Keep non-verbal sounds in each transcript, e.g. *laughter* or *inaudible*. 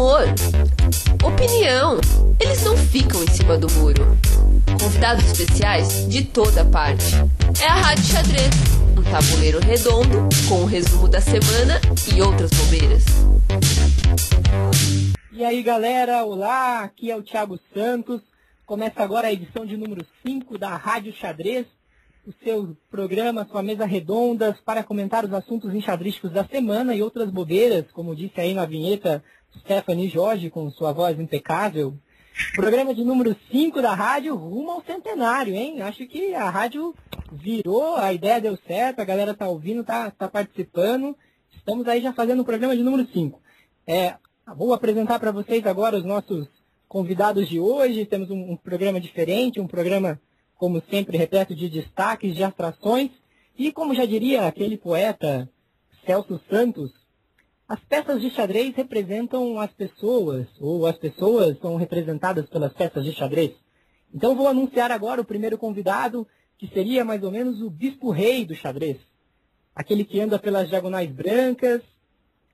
humor, opinião. Eles não ficam em cima do muro. Convidados especiais de toda parte. É a Rádio Xadrez, um tabuleiro redondo com o resumo da semana e outras bobeiras. E aí galera, olá, aqui é o Thiago Santos. Começa agora a edição de número 5 da Rádio Xadrez, o seu programa, sua mesa redonda para comentar os assuntos enxadrísticos da semana e outras bobeiras, como disse aí na vinheta Stephanie Jorge com sua voz impecável. Programa de número 5 da rádio rumo ao centenário, hein? Acho que a rádio virou, a ideia deu certo, a galera tá ouvindo, tá, tá participando. Estamos aí já fazendo o programa de número 5. É, vou apresentar para vocês agora os nossos convidados de hoje. Temos um, um programa diferente, um programa, como sempre, repleto de destaques, de atrações. E como já diria aquele poeta Celso Santos, as peças de xadrez representam as pessoas, ou as pessoas são representadas pelas peças de xadrez. Então vou anunciar agora o primeiro convidado, que seria mais ou menos o bispo rei do xadrez. Aquele que anda pelas diagonais brancas,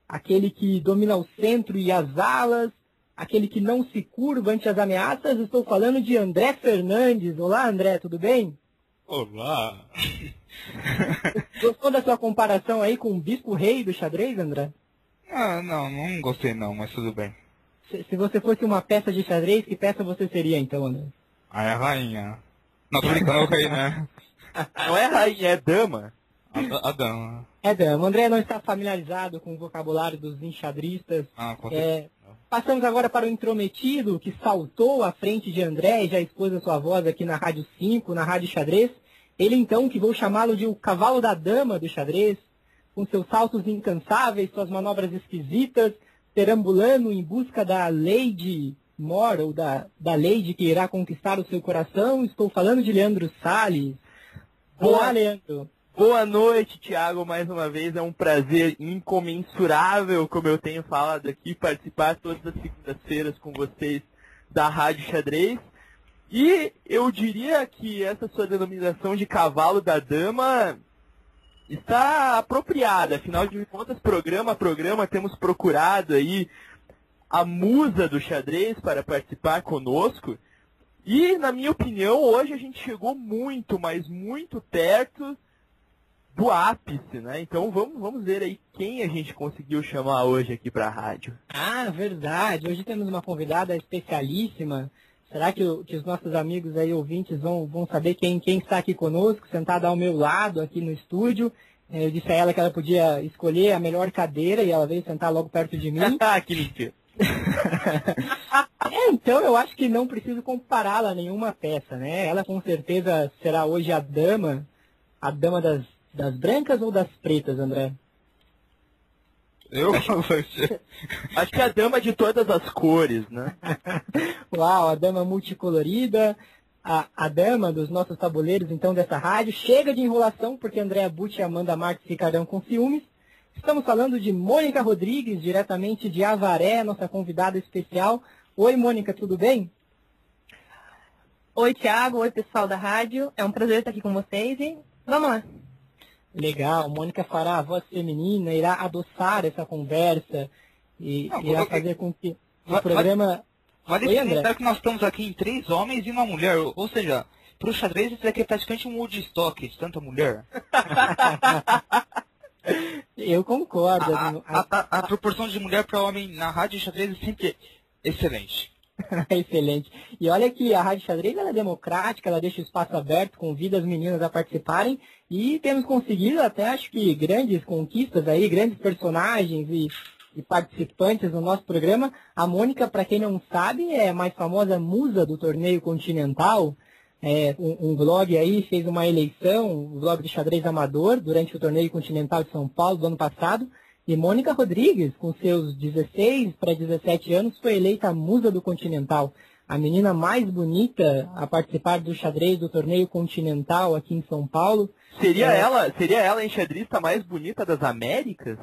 aquele que domina o centro e as alas, aquele que não se curva ante as ameaças. Estou falando de André Fernandes. Olá, André, tudo bem? Olá. *laughs* Gostou da sua comparação aí com o bispo rei do xadrez, André? Ah, não, não gostei não, mas tudo bem. Se, se você fosse uma peça de xadrez, que peça você seria então, André? Ah, é a rainha. Não, tô brincando, eu caí, né? *laughs* Não é rainha, é dama. A, a dama. É dama. O André não está familiarizado com o vocabulário dos enxadristas. Ah, com É. Passamos agora para o intrometido, que saltou à frente de André e já expôs a sua voz aqui na Rádio 5, na Rádio Xadrez. Ele então, que vou chamá-lo de o cavalo da dama do xadrez, com seus saltos incansáveis, suas manobras esquisitas, perambulando em busca da Lady Mor, ou da, da Lady que irá conquistar o seu coração. Estou falando de Leandro Salles. Olá, Boa- Leandro. Boa noite, Thiago, mais uma vez. É um prazer incomensurável, como eu tenho falado aqui, participar todas as segundas-feiras com vocês da Rádio Xadrez. E eu diria que essa sua denominação de cavalo da dama está apropriada. Afinal de contas, programa a programa, temos procurado aí a musa do xadrez para participar conosco. E, na minha opinião, hoje a gente chegou muito, mas muito perto do ápice, né? Então vamos, vamos ver aí quem a gente conseguiu chamar hoje aqui para a rádio. Ah, verdade. Hoje temos uma convidada especialíssima. Será que, o- que os nossos amigos aí ouvintes vão, vão saber quem, quem está aqui conosco, sentada ao meu lado aqui no estúdio? Eh, Eu disse a ela que ela podia escolher a melhor cadeira e ela veio sentar logo perto de mim. *laughs* Ah, que mentira. *laughs* É, então eu acho que não preciso compará-la a nenhuma peça, né? Ela com certeza será hoje a dama, a dama das, das brancas ou das pretas, André? Eu? *laughs* Acho que é a dama de todas as cores, né? *laughs* Uau, a dama multicolorida, a, a dama dos nossos tabuleiros, então, dessa rádio. Chega de enrolação, porque Andréa Butti e Amanda Marques ficarão com ciúmes. Estamos falando de Mônica Rodrigues, diretamente de Avaré, nossa convidada especial. Oi, Mônica, tudo bem? Oi, Thiago. Oi, pessoal da rádio. É um prazer estar aqui com vocês e vamos lá. Legal, Mônica fará a voz feminina, irá adoçar essa conversa e Não, irá fazer com que o programa... Vale salientar que nós estamos aqui em três homens e uma mulher. Ou seja, pro xadrez isso daqui é praticamente um Woodstock de tanta mulher. *laughs* Eu concordo. A, a- a- a proporção de mulher para homem na rádio xadrez é sempre excelente. *laughs* Excelente. E olha que a Rádio Xadrez é democrática, ela deixa o espaço aberto, convida as meninas a participarem e temos conseguido até acho que grandes conquistas aí, grandes personagens e, e participantes no nosso programa. A Mônica, para quem não sabe, é a mais famosa musa do torneio continental. É, um, um blog aí fez uma eleição, o blog de xadrez amador, durante o torneio continental de São Paulo do ano passado. E Mônica Rodrigues, com seus 16 para 17 anos, foi eleita a musa do Continental, a menina mais bonita a participar do xadrez do torneio continental aqui em São Paulo. Seria É. ela, seria ela a enxadrista mais bonita das Américas?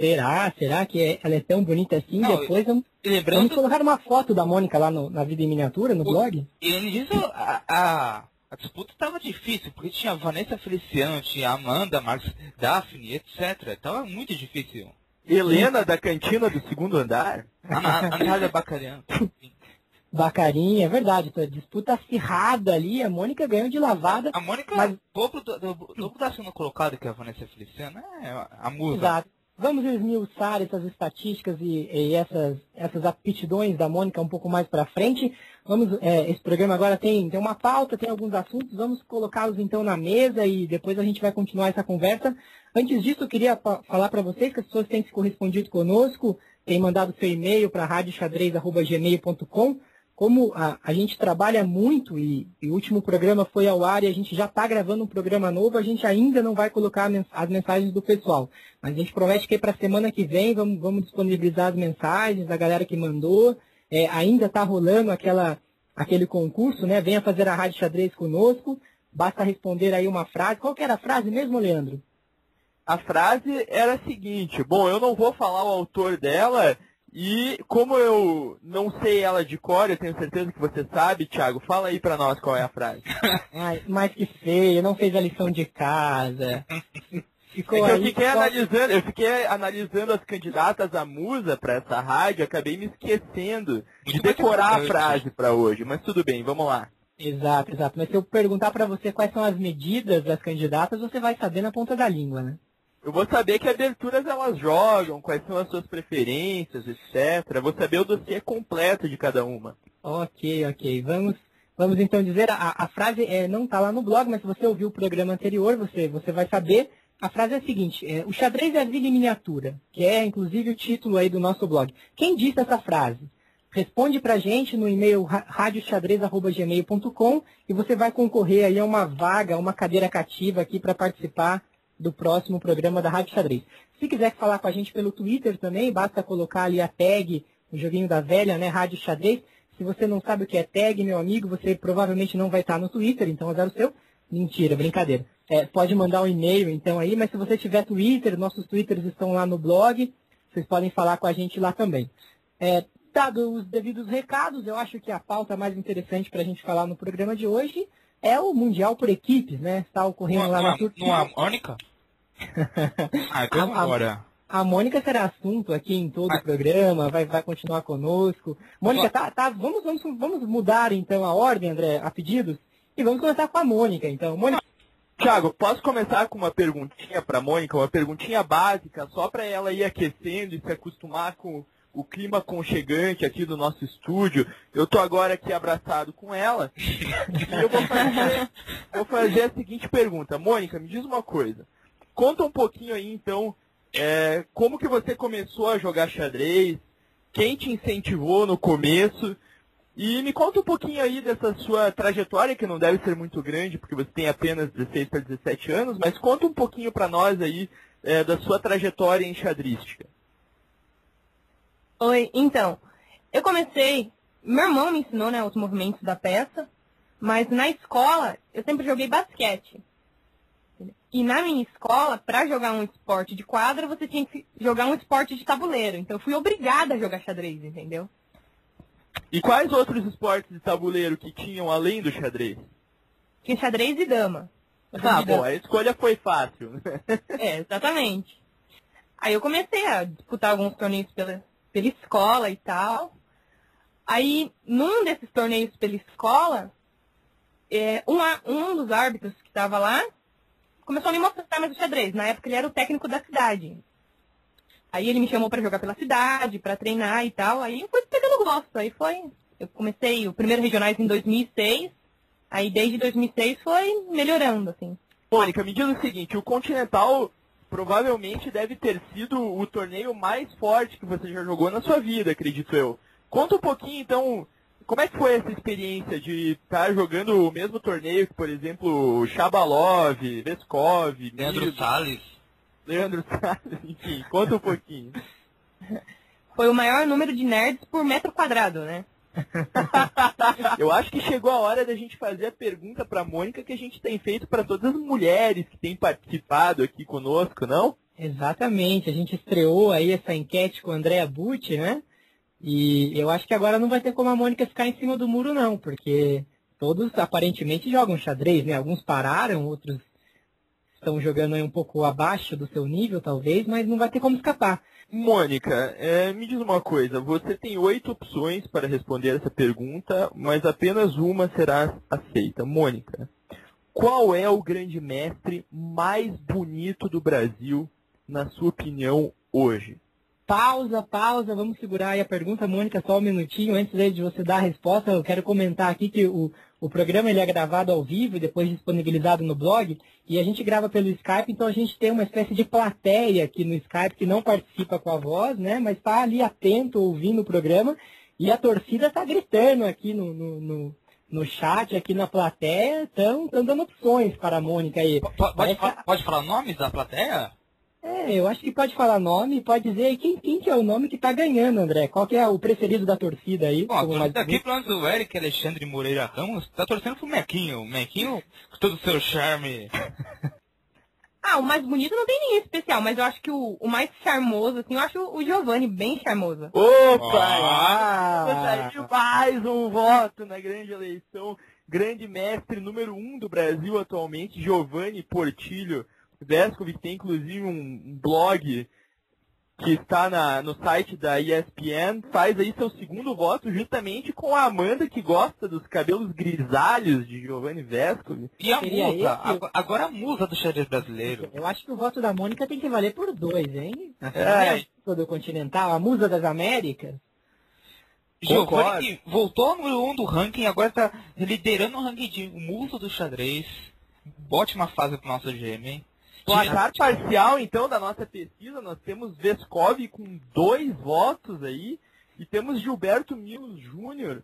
Será? Será que é- ela é tão bonita assim? Não, Depois vamos, E vamos lembrando, colocar uma foto da Mônica lá no- na vida em miniatura, no O- blog? e além disso, a, a, a disputa estava difícil, porque tinha Vanessa Feliciano, tinha Amanda, Marques, Daphne, etc. Tava muito difícil. Helena da cantina do segundo andar? A, a Natália Bacarian. *laughs* Bacarinha, é verdade. Disputa acirrada ali, a Mônica ganhou de lavada. A Mônica, Mas- dobro, do, do, dobro da segunda colocada que é a Vanessa Feliciano, é a musa. Exato. Vamos esmiuçar essas estatísticas e, e essas, essas aptidões da Mônica um pouco mais para frente. Vamos, é, esse programa agora tem, tem uma pauta, tem alguns assuntos, vamos colocá-los então na mesa e depois a gente vai continuar essa conversa. Antes disso, eu queria falar para vocês que as pessoas têm se correspondido conosco, têm mandado seu e-mail para radioxadrez.gmail.com. Como a, a gente trabalha muito e, e o último programa foi ao ar e a gente já está gravando um programa novo, a gente ainda não vai colocar as mensagens do pessoal. Mas a gente promete que para a semana que vem vamos, vamos disponibilizar as mensagens da galera que mandou. É, ainda está rolando aquela, aquele concurso, né? Venha fazer a Rádio Xadrez conosco. Basta responder aí uma frase. Qual era a frase mesmo, Leandro? A frase era a seguinte, bom, eu não vou falar o autor dela, e como eu não sei ela de cor, eu tenho certeza que você sabe, Thiago, fala aí pra nós qual é a frase. *laughs* Ai, mais que feio, não fez a lição de casa. Ficou É eu fiquei só- analisando, eu fiquei analisando as candidatas à musa pra essa rádio, acabei me esquecendo de decorar a frase pra hoje, mas tudo bem, vamos lá. Exato, exato. Mas se eu perguntar para você quais são as medidas das candidatas, você vai saber na ponta da língua, né? Eu vou saber que aberturas elas jogam, quais são as suas preferências, etc. Vou saber o dossiê completo de cada uma. Ok, ok. Vamos, vamos então dizer, a, a frase é, não está lá no blog, mas se você ouviu o programa anterior, você, você vai saber. A frase é a seguinte, é, o xadrez é a vida em miniatura, que é inclusive o título aí do nosso blog. Quem disse essa frase? Responde pra gente no e-mail ra- radioxadrez.gmail.com e você vai concorrer aí a uma vaga, uma cadeira cativa aqui para participar do próximo programa da Rádio Xadrez. Se quiser falar com a gente pelo Twitter também, basta colocar ali a tag, o joguinho da velha, né, Rádio Xadrez. Se você não sabe o que é tag, meu amigo, você provavelmente não vai estar no Twitter, então azar o seu. Mentira, brincadeira. É, pode mandar um e-mail então aí, mas se você tiver Twitter, nossos Twitters estão lá no blog, vocês podem falar com a gente lá também. É, dado os devidos recados, eu acho que a pauta mais interessante para a gente falar no programa de hoje é o Mundial por equipes, né? Está ocorrendo lá na Numa, Turquia. numa Mônica? *laughs* Ah, então A- a- agora. A Mônica será assunto aqui em todo o programa, vai, vai continuar conosco. Mônica, tá, tá, vamos, vamos, vamos mudar então a ordem, André, a pedidos, e vamos começar com a Mônica, então. Mônica, Tiago, posso começar com uma perguntinha para Mônica, uma perguntinha básica, só para ela ir aquecendo e se acostumar com o clima aconchegante aqui do nosso estúdio. Eu tô agora aqui abraçado com ela e eu vou fazer, vou fazer a seguinte pergunta. Mônica, me diz uma coisa. Conta um pouquinho aí, então, é, como que você começou a jogar xadrez, quem te incentivou no começo e me conta um pouquinho aí dessa sua trajetória, que não deve ser muito grande, porque você tem apenas 16 para 17 anos, mas conta um pouquinho para nós aí é, da sua trajetória em xadrística. Oi, então, eu comecei, meu irmão me ensinou, né, os movimentos da peça, mas na escola eu sempre joguei basquete. E na minha escola, para jogar um esporte de quadra, você tinha que jogar um esporte de tabuleiro. Então eu fui obrigada a jogar xadrez, entendeu? E quais outros esportes de tabuleiro que tinham além do xadrez? Tinha xadrez e dama. Ah, bom, a escolha foi fácil. É, exatamente. Aí eu comecei a disputar alguns torneios pela, pela escola e tal. Aí, num desses torneios pela escola, é, um, um dos árbitros que estava lá começou a me mostrar mais o xadrez. Na época ele era o técnico da cidade. Aí ele me chamou para jogar pela cidade, para treinar e tal. Aí eu fui pegando gosto. Aí foi. Eu comecei o primeiro regionais em 2006. Aí desde 2006 foi melhorando, assim. Mônica, me diz o seguinte, o Continental provavelmente deve ter sido o torneio mais forte que você já jogou na sua vida, acredito eu. Conta um pouquinho, então, como é que foi essa experiência de estar jogando o mesmo torneio que, por exemplo, Shabalov, Veskov, Leandro Miro, Salles. Leandro *laughs* Salles, enfim, conta um pouquinho. *laughs* Foi o maior número de nerds por metro quadrado, né? *laughs* Eu acho que chegou a hora da gente fazer a pergunta para Mônica que a gente tem feito para todas as mulheres que têm participado aqui conosco, não? Exatamente, a gente estreou aí essa enquete com a Andrea Bucci, né? E eu acho que agora não vai ter como a Mônica ficar em cima do muro, não, porque todos aparentemente jogam xadrez, né? Alguns pararam, outros estão jogando aí um pouco abaixo do seu nível, talvez, mas não vai ter como escapar. Mônica, é, me diz uma coisa. Você tem oito opções para responder essa pergunta, mas apenas uma será aceita. Mônica, qual é o grande mestre mais bonito do Brasil, na sua opinião, hoje? Pausa, pausa, vamos segurar aí a pergunta, Mônica, só um minutinho. Antes de você dar a resposta, eu quero comentar aqui que o, o programa ele é gravado ao vivo e depois disponibilizado no blog. E a gente grava pelo Skype, então a gente tem uma espécie de plateia aqui no Skype que não participa com a voz, né? Mas está ali atento, ouvindo o programa. E a torcida está gritando aqui no, no, no, no, chat, aqui na plateia. Estão dando opções para a Mônica aí. Pode, Essa... pode falar nomes da plateia? É, eu acho que pode falar nome, pode dizer quem, quem que é o nome que tá ganhando, André. Qual que é o preferido da torcida aí? Bom, a torcida aqui, pelo menos o Eric Alexandre Moreira Ramos, tá torcendo pro Mequinho. O Mequinho, com todo o seu charme. *laughs* ah, o mais bonito não tem ninguém especial, mas eu acho que o, o mais charmoso, assim, eu acho o Giovanni bem charmoso. Opa! Ah! ah. mais um voto na grande eleição. Grande mestre número um do Brasil atualmente, Giovanni Portilho Vescovic tem inclusive um blog que está na, no site da ESPN, faz aí seu segundo voto justamente com a Amanda, que gosta dos cabelos grisalhos de Giovanni Vescovi. E a Seria musa, esse... agora a musa do xadrez brasileiro. Eu acho que o voto da Mônica tem que valer por dois, hein? A é. do Continental, a musa das Américas. Giovanni voltou ao número um do ranking, agora está liderando o ranking de musa do xadrez. Ótima fase pro nosso GM, hein? Placar parcial, então, da nossa pesquisa, nós temos Vescov com dois votos aí, e temos Gilberto Milos Júnior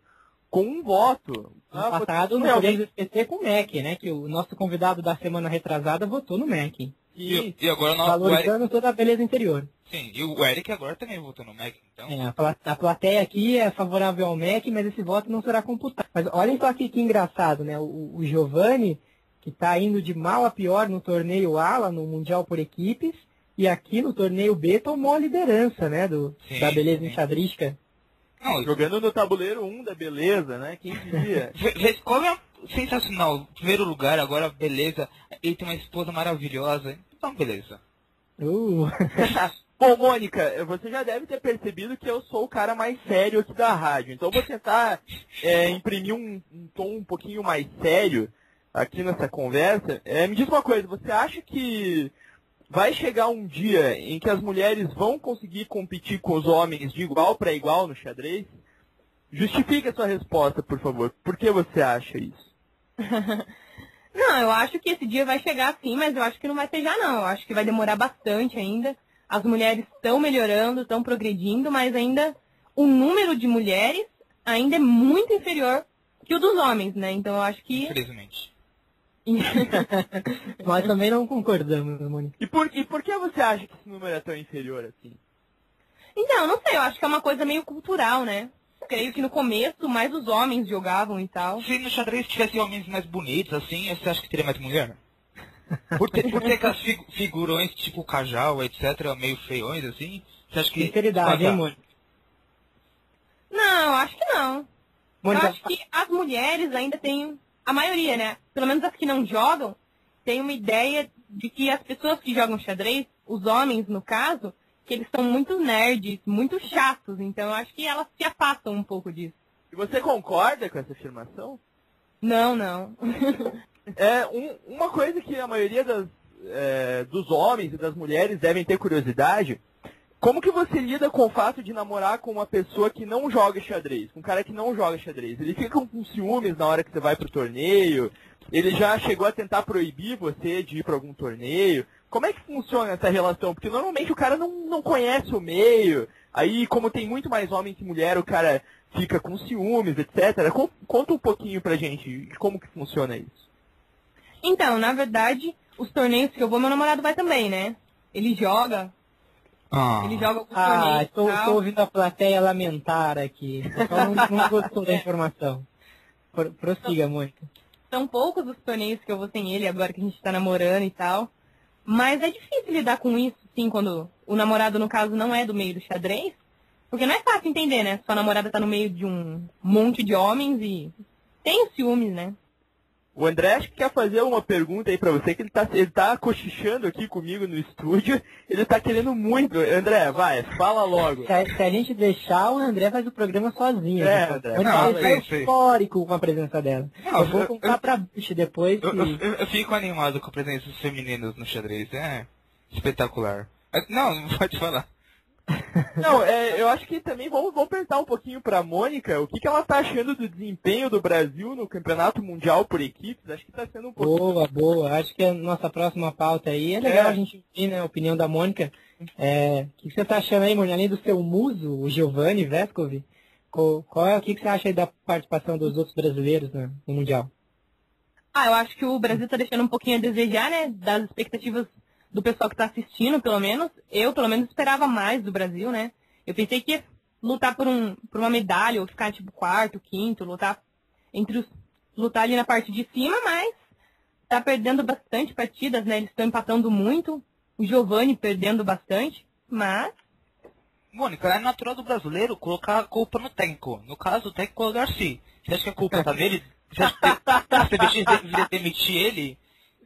com um voto. Ah, passado não podemos esquecer com o MEC, né? Que o nosso convidado da semana retrasada votou no MEC. E, e agora nós, valorizando Eric... toda a beleza interior. Sim, e o Eric agora também votou no MEC, então. É, a, plateia aqui é favorável ao MEC, mas esse voto não será computado. Mas olhem só aqui que engraçado, né? O, o Giovanni que está indo de mal a pior no torneio A, lá no Mundial por Equipes, e aqui no torneio B tomou a liderança, né, do, sim, da beleza enxadrística. Não, jogando no tabuleiro 1 da beleza, né? Quem diria? *laughs* Vescov é sensacional. Primeiro lugar, agora beleza. Ele tem uma esposa maravilhosa. Então, beleza. Uh. *laughs* Bom, Mônica, você já deve ter percebido que eu sou o cara mais sério aqui da rádio. Então, vou tentar é, imprimir um, um tom um pouquinho mais sério aqui nessa conversa. É, me diz uma coisa, você acha que vai chegar um dia em que as mulheres vão conseguir competir com os homens de igual para igual no xadrez? Justifique a sua resposta, por favor. Por que você acha isso? *laughs* não, eu acho que esse dia vai chegar sim, mas eu acho que não vai ser já não. Eu acho que vai demorar bastante ainda. As mulheres estão melhorando, estão progredindo, mas ainda o número de mulheres ainda é muito inferior que o dos homens, né? Então eu acho que. Infelizmente. *laughs* Nós também não concordamos, Mônica. E por, e por que você acha que esse número é tão inferior assim? Então, não sei, eu acho que é uma coisa meio cultural, né? Creio que no começo mais os homens jogavam e tal. Se no xadrez tivesse homens mais bonitos, assim, você acha que teria mais mulher? Por, ter, por ter aquelas fig figurões tipo Cajal, etc., meio feiões, assim? Você acha que. Sinceridade, hein, Mônica? Não, acho que não. Mônica... Eu acho que as mulheres ainda têm a maioria, né? Pelo menos as que não jogam, tem uma ideia de que as pessoas que jogam xadrez, os homens no caso, que eles são muito nerds, muito chatos. Então eu acho que elas se afastam um pouco disso. E você concorda com essa afirmação? Não, não. *laughs* é um, uma coisa que a maioria das, é, dos homens e das mulheres devem ter curiosidade como que você lida com o fato de namorar com uma pessoa que não joga xadrez? Com um cara que não joga xadrez? Ele fica com ciúmes na hora que você vai pro torneio? Ele já chegou a tentar proibir você de ir para algum torneio? Como é que funciona essa relação? Porque normalmente o cara não, não conhece o meio. Aí, como tem muito mais homem que mulher, o cara fica com ciúmes, etc. Conta um pouquinho pra gente de como que funciona isso. Então, na verdade, os torneios que eu vou, meu namorado vai também, né? Ele joga, ah. Ele joga com Ah, estou, estou ouvindo a plateia lamentar aqui. Só não, não gostou da informação. Pro, prossiga, Mônica. São poucos os torneios que eu vou sem ele agora que a gente está namorando e tal. Mas é difícil lidar com isso, sim, quando o namorado, no caso, não é do meio do xadrez. Porque não é fácil entender, né? Sua namorada tá no meio de um monte de homens e tem os ciúmes, né? O André acho que quer fazer uma pergunta aí pra você, que ele tá, ele tá cochichando aqui comigo no estúdio. Ele tá querendo muito. André, vai, fala logo. Se a, se a gente deixar, o André faz o programa sozinho. É, né? André, fala tá sim. eufórico com a presença dela. Não, eu vou eu- contar pra bicho depois Eu, que... eu- eu fico animado com a presença dos femininos no xadrez. É espetacular. Não, *laughs* não pode falar. Não, é, eu acho que também vamos, vamos perguntar um pouquinho pra Mônica o que, que ela tá achando do desempenho do Brasil no Campeonato Mundial por equipes. Acho que tá sendo um pouquinho. Boa, boa. Acho que a nossa próxima pauta aí é legal É. a gente ouvir né, a opinião da Mônica. É, o que que você tá achando aí, Mônica? Além do seu muso, o Giovanni Vescovi, qual, qual é o que que você acha aí da participação dos outros brasileiros né, no Mundial? Ah, eu acho que o Brasil tá deixando um pouquinho a desejar, né? Das expectativas do pessoal que tá assistindo, pelo menos. Eu, pelo menos, esperava mais do Brasil, né? Eu pensei que ia lutar por, um, por uma medalha, ou ficar, tipo, quarto, quinto, lutar entre os. lutar ali na parte de cima, mas tá perdendo bastante partidas, né? Eles estão empatando muito. O Giovanni perdendo bastante, mas. Mônica, é natural do brasileiro colocar a culpa no técnico. No caso, o técnico é o Garcia. Você acha que a culpa tá nele? Você acha que a CBX deveria demitir ele?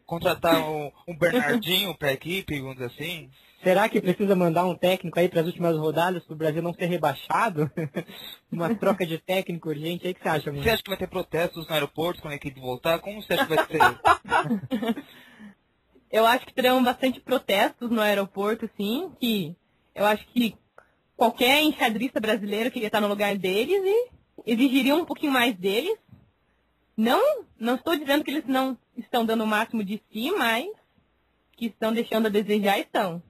Contratar um, um Bernardinho pra equipe, vamos dizer assim? Será que precisa mandar um técnico aí para as últimas rodadas para o Brasil não ser rebaixado? *laughs* Uma troca de técnico urgente aí, que você acha, Você Mônica? acha que vai ter protestos no aeroporto quando a equipe voltar? Como você acha que vai ser? *laughs* Eu acho que terão bastante protestos no aeroporto, sim, que eu acho que qualquer enxadrista brasileiro queria estar no lugar deles e exigiriam um pouquinho mais deles. Não, não estou dizendo que eles não estão dando o máximo de si, mas que estão deixando a desejar, estão.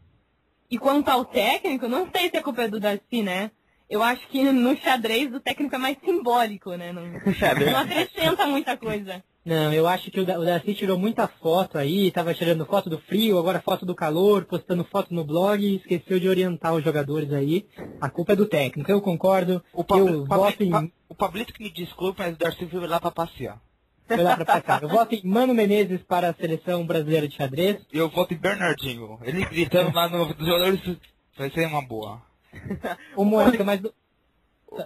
E quanto ao técnico, não sei se a culpa é do Darcy, né? Eu acho que no xadrez o técnico é mais simbólico, né? Não, *laughs* não acrescenta muita coisa. Não, eu acho que o Da- o Darcy tirou muita foto aí, tava tirando foto do frio, agora foto do calor, postando foto no blog e esqueceu de orientar os jogadores aí. A culpa é do técnico, eu concordo. O, Pabli- eu Pabli- voto em... Pa- o Pablito que me desculpe, mas o Darcy foi lá pra passear. Foi lá pra. Eu voto em Mano Menezes para a seleção brasileira de xadrez. E eu voto em Bernardinho. Ele gritando lá no dos jogadores vai ser uma boa. Ô, Mônica, mas...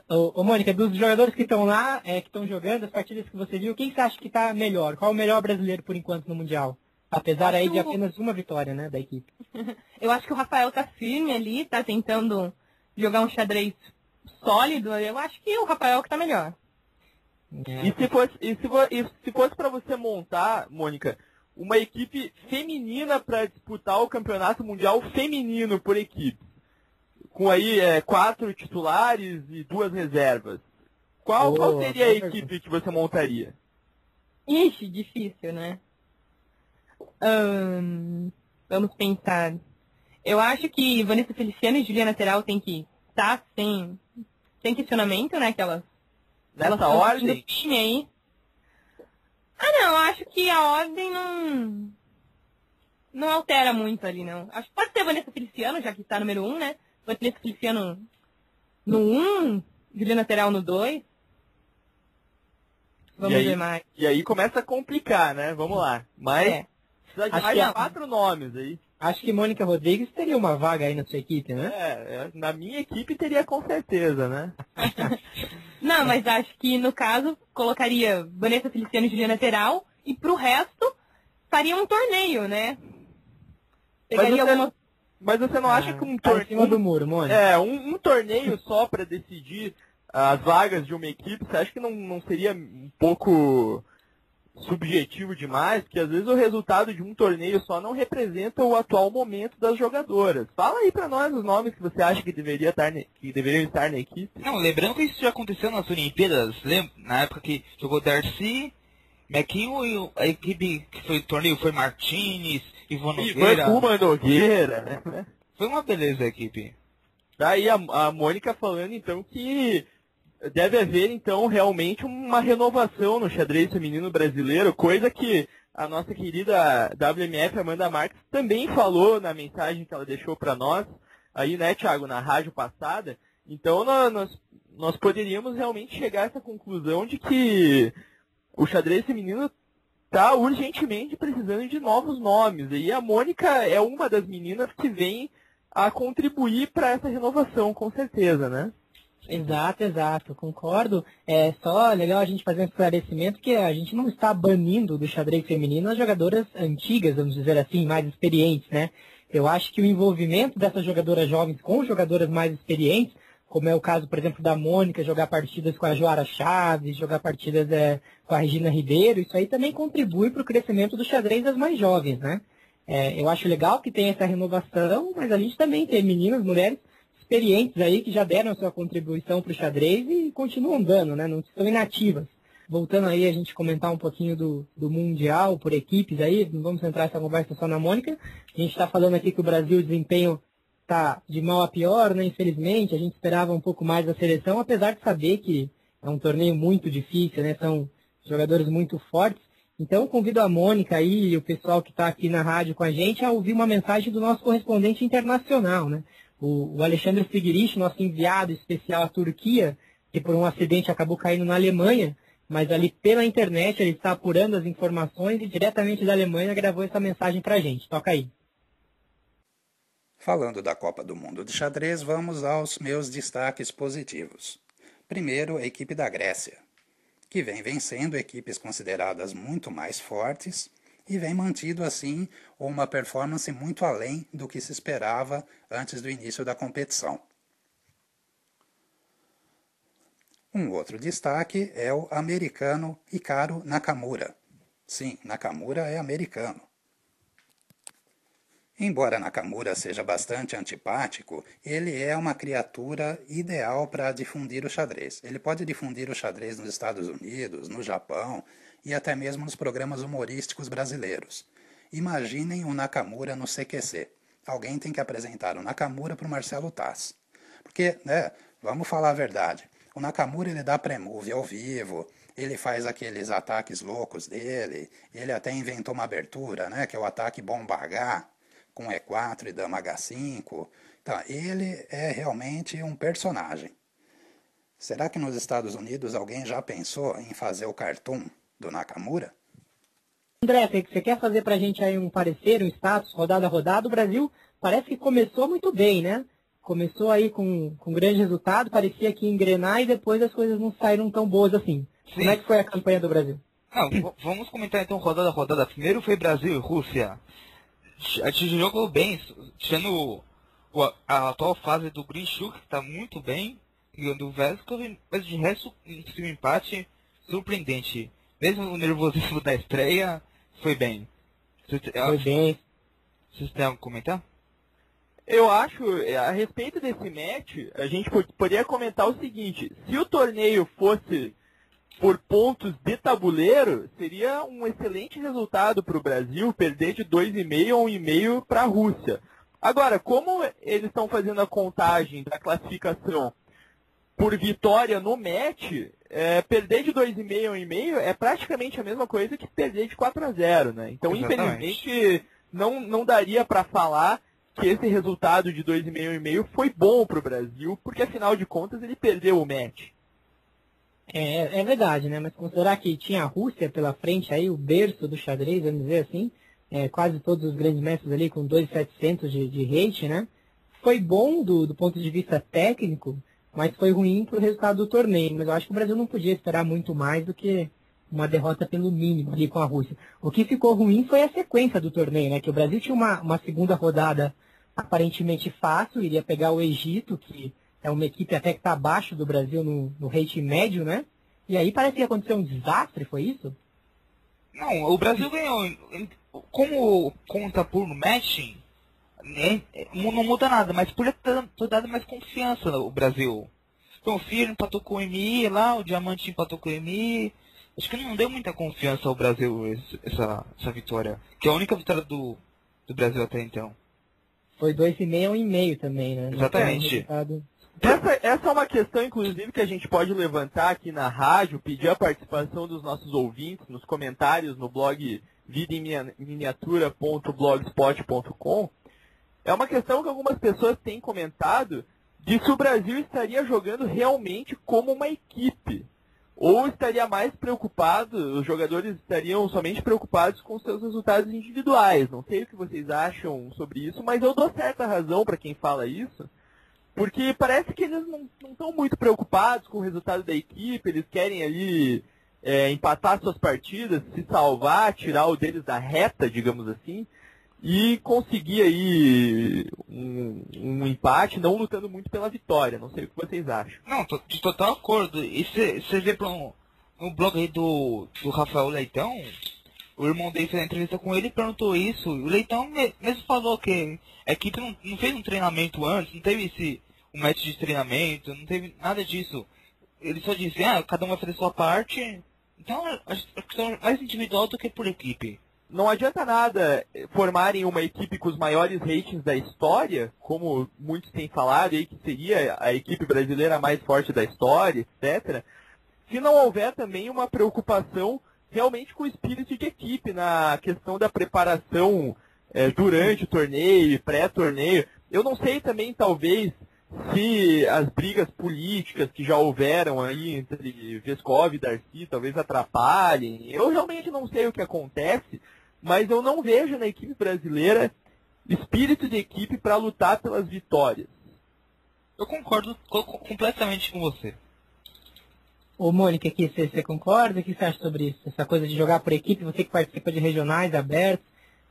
Ô, ô, Mônica, dos jogadores que estão lá, é, que estão jogando, as partidas que você viu, quem você acha que tá melhor? Qual o melhor brasileiro por enquanto no Mundial? Apesar aí de apenas uma vitória, né, da equipe. *laughs* Eu acho que o Rafael tá firme ali, tá tentando jogar um xadrez sólido. Eu acho que o Rafael que tá melhor. É. E se fosse, e se, e se fosse para você montar, Mônica, uma equipe feminina para disputar o campeonato mundial feminino por equipe, com aí é, quatro titulares e duas reservas, qual, qual Boa, seria a equipe que você montaria? Ixi, difícil, né? Ahn, vamos pensar. Eu acho que Vanessa Feliciano e Juliana Teral tem que estar sem, sem questionamento, né? Que elas Nessa tão ordem? time aí. Ah, não, acho que a ordem não. Não altera muito ali, não. Acho que pode ser Vanessa Feliciano, já que está número 1, um, né? Vanessa Feliciano no 1, um, Juliana Teral no 2. Vamos aí? ver mais. E aí começa a complicar, né? Vamos lá. Mas É. precisa de Acho mais quatro nomes aí. Acho que Mônica Rodrigues teria uma vaga aí na sua equipe, né? É, é, na minha equipe teria com certeza, né? *laughs* Não, mas acho que no caso colocaria Vanessa Feliciano e Juliana Teral e pro resto faria um torneio, né? Pegaria você- alguma. Mas você não acha que um Tá em cima do torneio. muro, Mônica. É, um, um torneio só para decidir as vagas de uma equipe, você acha que não, não seria um pouco subjetivo demais? Porque às vezes o resultado de um torneio só não representa o atual momento das jogadoras. Fala aí pra nós os nomes que você acha que, deveria estar ne- que deveriam estar na equipe. Não, lembrando que isso já aconteceu nas Olimpíadas, lembra? Na época que jogou Darcy, e o- a equipe que foi torneio foi Martinez, foi Nogueira. uma Nogueira, né? Foi uma beleza a equipe. Daí a, a Mônica falando então que deve haver então realmente uma renovação no xadrez feminino brasileiro, coisa que a nossa querida WMF Amanda Marques também falou na mensagem que ela deixou para nós, aí né, Thiago, na rádio passada. Então nó- nós, nós poderíamos realmente chegar a essa conclusão de que o xadrez feminino está urgentemente precisando de novos nomes. E a Mônica é uma das meninas que vem a contribuir para essa renovação, com certeza, né? Exato, exato, concordo. É só legal a gente fazer um esclarecimento que a gente não está banindo do xadrez feminino as jogadoras antigas, vamos dizer assim, mais experientes, né? Eu acho que o envolvimento dessas jogadoras jovens com jogadoras mais experientes, como é o caso, por exemplo, da Mônica jogar partidas com a Joara Chaves, jogar partidas é, com a Regina Ribeiro, isso aí também contribui para o crescimento do xadrez das mais jovens, né? É, eu acho legal que tem essa renovação, mas a gente também tem meninas, mulheres experientes aí que já deram sua contribuição para o xadrez e continuam dando, né? Não estão inativas. Voltando aí a gente comentar um pouquinho do, do Mundial por equipes aí, não vamos entrar essa conversa só na Mônica. A gente está falando aqui que o Brasil, o desempenho está de mal a pior, né? Infelizmente, a gente esperava um pouco mais da seleção, apesar de saber que é um torneio muito difícil, né? São jogadores muito fortes. Então, convido a Mônica aí e o pessoal que está aqui na rádio com a gente a ouvir uma mensagem do nosso correspondente internacional, né? O, o Alexandre Figueiredo, nosso enviado especial à Turquia, que por um acidente acabou caindo na Alemanha, mas ali pela internet ele está apurando as informações e diretamente da Alemanha gravou essa mensagem para a gente. Toca aí. Falando da Copa do Mundo de xadrez, vamos aos meus destaques positivos. Primeiro, a equipe da Grécia que vem vencendo equipes consideradas muito mais fortes e vem mantido assim uma performance muito além do que se esperava antes do início da competição. Um outro destaque é o americano Hikaru Nakamura. Sim, Nakamura é americano. Embora Nakamura seja bastante antipático, ele é uma criatura ideal para difundir o xadrez. Ele pode difundir o xadrez nos Estados Unidos, no Japão e até mesmo nos programas humorísticos brasileiros. Imaginem o Nakamura no CQC. Alguém tem que apresentar o Nakamura para o Marcelo Tass. Porque, né, vamos falar a verdade, o Nakamura ele dá pré-move ao vivo, ele faz aqueles ataques loucos dele, ele até inventou uma abertura, né, que é o ataque bomba H, com E4 e Dama H5. Então, ele é realmente um personagem. Será que nos Estados Unidos alguém já pensou em fazer o cartoon do Nakamura? André, você quer fazer para a gente aí um parecer, um status, rodada a rodada? O Brasil parece que começou muito bem, né? Começou aí com, com grande resultado, parecia que engrenar e depois as coisas não saíram tão boas assim. Sim. Como é que foi a campanha do Brasil? Não, vamos comentar então rodada a rodada. Primeiro foi Brasil e Rússia a gente jogou bem, sendo a atual fase do Green Shook, que está muito bem, e do Vesco, mas de resto, um empate surpreendente. Mesmo o nervosismo da estreia, foi bem. Foi bem. Vocês têm algo a comentar? Eu acho, é, a respeito desse match, a gente poderia comentar o seguinte, se o torneio fosse por pontos de tabuleiro, seria um excelente resultado para o Brasil perder de 2,5 a 1,5 para a Rússia. Agora, como eles estão fazendo a contagem da classificação por vitória no match, é, perder de 2,5 a 1,5 é praticamente a mesma coisa que perder de 4 a 0, né? Então, Exatamente. infelizmente, não, não daria para falar que esse resultado de 2,5 a 1,5 foi bom para o Brasil, porque afinal de contas ele perdeu o match. É, é verdade, né? Mas considerar que tinha a Rússia pela frente aí, o berço do xadrez, vamos dizer assim, é, quase todos os grandes mestres ali com 2.700 de, de rate, né? Foi bom do, do ponto de vista técnico, mas foi ruim para o resultado do torneio. Mas eu acho que o Brasil não podia esperar muito mais do que uma derrota pelo mínimo ali com a Rússia. O que ficou ruim foi a sequência do torneio, né? Que o Brasil tinha uma, uma segunda rodada aparentemente fácil, iria pegar o Egito, que é uma equipe até que está abaixo do Brasil no, no rate médio, né? E aí parece que aconteceu um desastre, foi isso? Não, o Brasil ganhou. Como conta por matching, né, não muda nada, mas por ter dado mais confiança o Brasil. Então o Filho empatou com o MI lá, o Diamante empatou com o MI. Acho que não deu muita confiança ao Brasil essa, essa vitória. Que é a única vitória do, do Brasil até então. Foi 2,5 a 1,5 também, né? Exatamente. Essa, essa é uma questão, inclusive, que a gente pode levantar aqui na rádio, pedir a participação dos nossos ouvintes nos comentários no blog vidaemminiatura.blogspot.com. É uma questão que algumas pessoas têm comentado de se o Brasil estaria jogando realmente como uma equipe. Ou estaria mais preocupado, os jogadores estariam somente preocupados com seus resultados individuais. Não sei o que vocês acham sobre isso, mas eu dou certa razão para quem fala isso Porque parece que eles não estão muito preocupados com o resultado da equipe, eles querem ali é, empatar suas partidas, se salvar, tirar o deles da reta, digamos assim, e conseguir aí um, um empate, não lutando muito pela vitória. Não sei o que vocês acham. Não, tô de total acordo. E você vê um, no blog aí do, do Rafael Leitão, o irmão dele fez a entrevista com ele e perguntou isso. O Leitão mesmo falou que a equipe não, não fez um treinamento antes, não teve esse um método de treinamento, não teve nada disso. Ele só disse, ah, cada um vai fazer sua parte. Então, acho que é mais individual do que por equipe. Não adianta nada formarem uma equipe com os maiores ratings da história, como muitos têm falado aí, que seria a equipe brasileira mais forte da história, etc. Se não houver também uma preocupação realmente com o espírito de equipe na questão da preparação é, durante o torneio e pré-torneio. Eu não sei também, talvez, se as brigas políticas que já houveram aí entre Vescov e Darcy talvez atrapalhem. Eu realmente não sei o que acontece, mas eu não vejo na equipe brasileira espírito de equipe para lutar pelas vitórias. Eu concordo completamente com você. Ô Mônica, aqui, você, você concorda? O que você acha sobre isso? Essa coisa de jogar por equipe, você que participa de regionais abertos,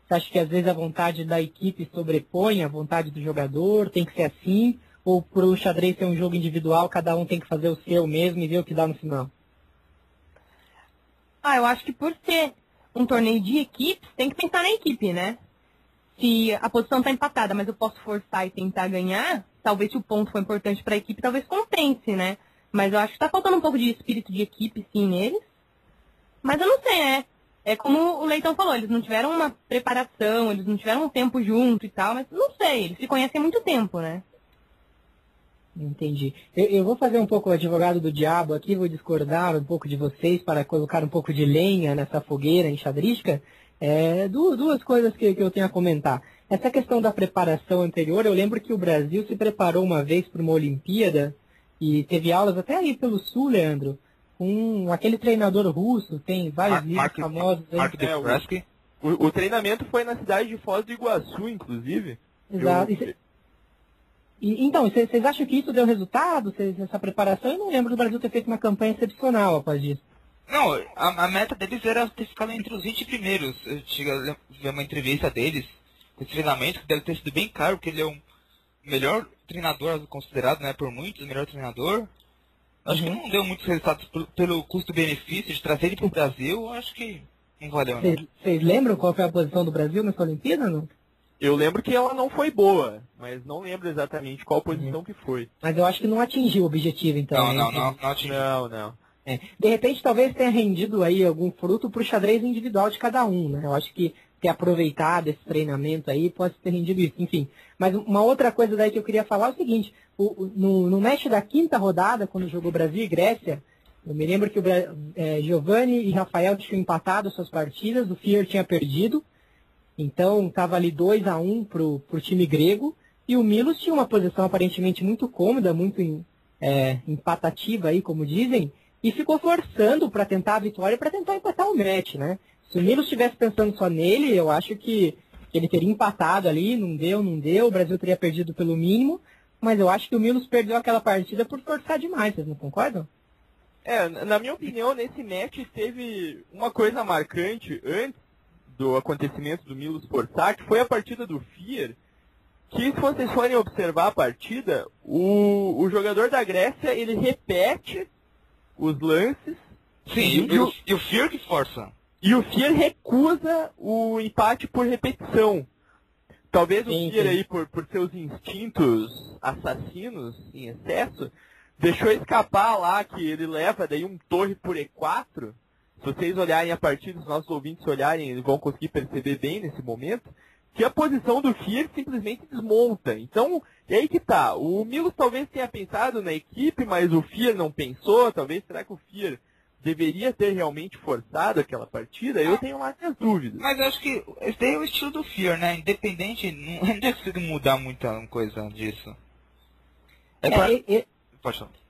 você acha que às vezes a vontade da equipe sobrepõe a vontade do jogador? Tem que ser assim? Ou para o xadrez ser um jogo individual, cada um tem que fazer o seu mesmo e ver o que dá no final? Ah, eu acho que por ser um torneio de equipes, tem que pensar na equipe, né? Se a posição está empatada, mas eu posso forçar e tentar ganhar, talvez se o ponto for importante para a equipe, talvez compense, né? Mas eu acho que está faltando um pouco de espírito de equipe, sim, neles. Mas eu não sei, né? É como o Leitão falou, eles não tiveram uma preparação, eles não tiveram um tempo junto e tal, mas não sei, eles se conhecem há muito tempo, né? Entendi. Eu, eu, vou fazer um pouco o advogado do diabo aqui, vou discordar um pouco de vocês para colocar um pouco de lenha nessa fogueira enxadrística. É, duas, duas coisas que, que eu tenho a comentar. Essa questão da preparação anterior, eu lembro que o Brasil se preparou uma vez para uma Olimpíada e teve aulas até aí pelo Sul, Leandro, com aquele treinador russo, tem vários livros famosos. Mark é, o, o, treinamento foi na cidade de Foz do Iguaçu, inclusive. Exato. Eu... E, então, vocês acham que isso deu resultado, cês, essa preparação? Eu não lembro do Brasil ter feito uma campanha excepcional após disso. Não, a, a meta deles era ter ficado entre os 20 primeiros. Eu cheguei a ver uma entrevista deles, com esse treinamento, que deve ter sido bem caro, porque ele é um melhor treinador considerado, né, por muitos, o melhor treinador. Acho uhum. que não deu muitos resultados pelo custo-benefício de trazer ele para o Brasil, acho que não valeu. Vocês lembram qual foi a posição do Brasil nessa Olimpíada, não? Eu lembro que ela não foi boa, mas não lembro exatamente qual posição uhum. que foi. Mas eu acho que não atingiu o objetivo, então. Não, né? não, não, não atingiu. Não, não. É. De repente, talvez tenha rendido aí algum fruto para o xadrez individual de cada um, né? Eu acho que ter aproveitado esse treinamento aí pode ter rendido isso. Enfim, mas uma outra coisa daí que eu queria falar é o seguinte, o, no, no match da quinta rodada, quando jogou Brasil e Grécia, eu me lembro que o é, Giovanni e Rafael tinham empatado suas partidas, o Fier tinha perdido, então estava ali 2 a 1 um pro, pro time grego. E o Milos tinha uma posição aparentemente muito cômoda, muito em, é, empatativa aí, como dizem, e ficou forçando para tentar a vitória, para tentar empatar o match, né? Se o Milos estivesse pensando só nele, eu acho que, que ele teria empatado ali, não deu, não deu, o Brasil teria perdido pelo mínimo, mas eu acho que o Milos perdeu aquela partida por forçar demais, vocês não concordam? É, na minha opinião, nesse match teve uma coisa marcante antes do acontecimento do Milos Forçat foi a partida do Fier, que se vocês forem observar a partida, o, o jogador da Grécia, ele repete os lances. Sim, e, e, o, e o Fier que força. E o Fier recusa o empate por repetição. Talvez sim, o Fier aí, por, por seus instintos assassinos em excesso, deixou escapar lá que ele leva daí um torre por E4 se vocês olharem a partida, os nossos ouvintes olharem, eles vão conseguir perceber bem nesse momento, que a posição do Fier simplesmente desmonta. Então, é aí que tá. O Milos talvez tenha pensado na equipe, mas o Fier não pensou. Talvez, será que o Fier deveria ter realmente forçado aquela partida? Eu tenho lá minhas dúvidas. Mas eu acho que esse é o estilo do Fier, né? Independente, não *laughs* é necessário mudar muita coisa disso. É, pra... é, é... Pode falar.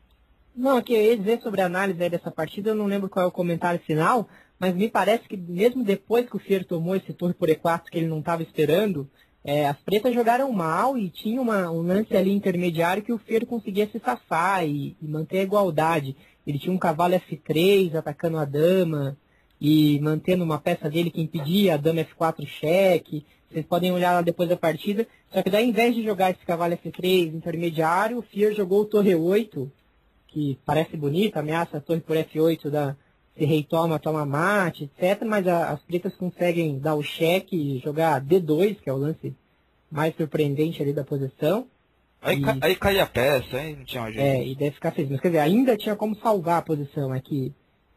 Não, que eu ia dizer sobre a análise dessa partida, eu não lembro qual é o comentário final, mas me parece que mesmo depois que o Fier tomou esse torre por E4 que ele não estava esperando, É, as pretas jogaram mal e tinha uma, um lance ali intermediário que o Fer conseguia se safar e, e manter a igualdade. Ele tinha um cavalo F3 atacando a dama e mantendo uma peça dele que impedia a dama F4 cheque. Vocês podem olhar lá depois da partida. Só que daí, ao invés de jogar esse cavalo F3 intermediário, o Fier jogou o torre 8, que parece bonito, ameaça a torre por F8 da, se rei toma, toma mate, etc. Mas a, as pretas conseguem dar o cheque e jogar D2, que é o lance mais surpreendente ali da posição. Aí, E- ca- aí cai a peça, aí não tinha jeito. É, e deve ficar feliz. Mas quer dizer, ainda tinha como salvar a posição. É que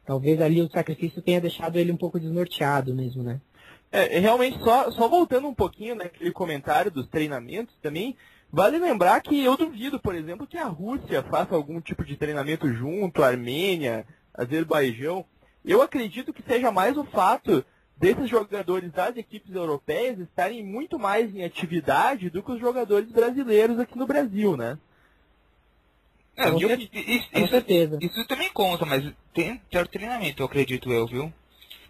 talvez ali o sacrifício tenha deixado ele um pouco desnorteado mesmo, né? É, realmente, só, só voltando um pouquinho naquele comentário dos treinamentos também, vale lembrar que eu duvido, por exemplo, que a Rússia faça algum tipo de treinamento junto, a Armênia, Azerbaijão. Eu acredito que seja mais o fato desses jogadores das equipes europeias estarem muito mais em atividade do que os jogadores brasileiros aqui no Brasil, né? É, Com eu- cer- isso, isso- certeza. isso também conta, mas tem certo treinamento, eu acredito eu, viu?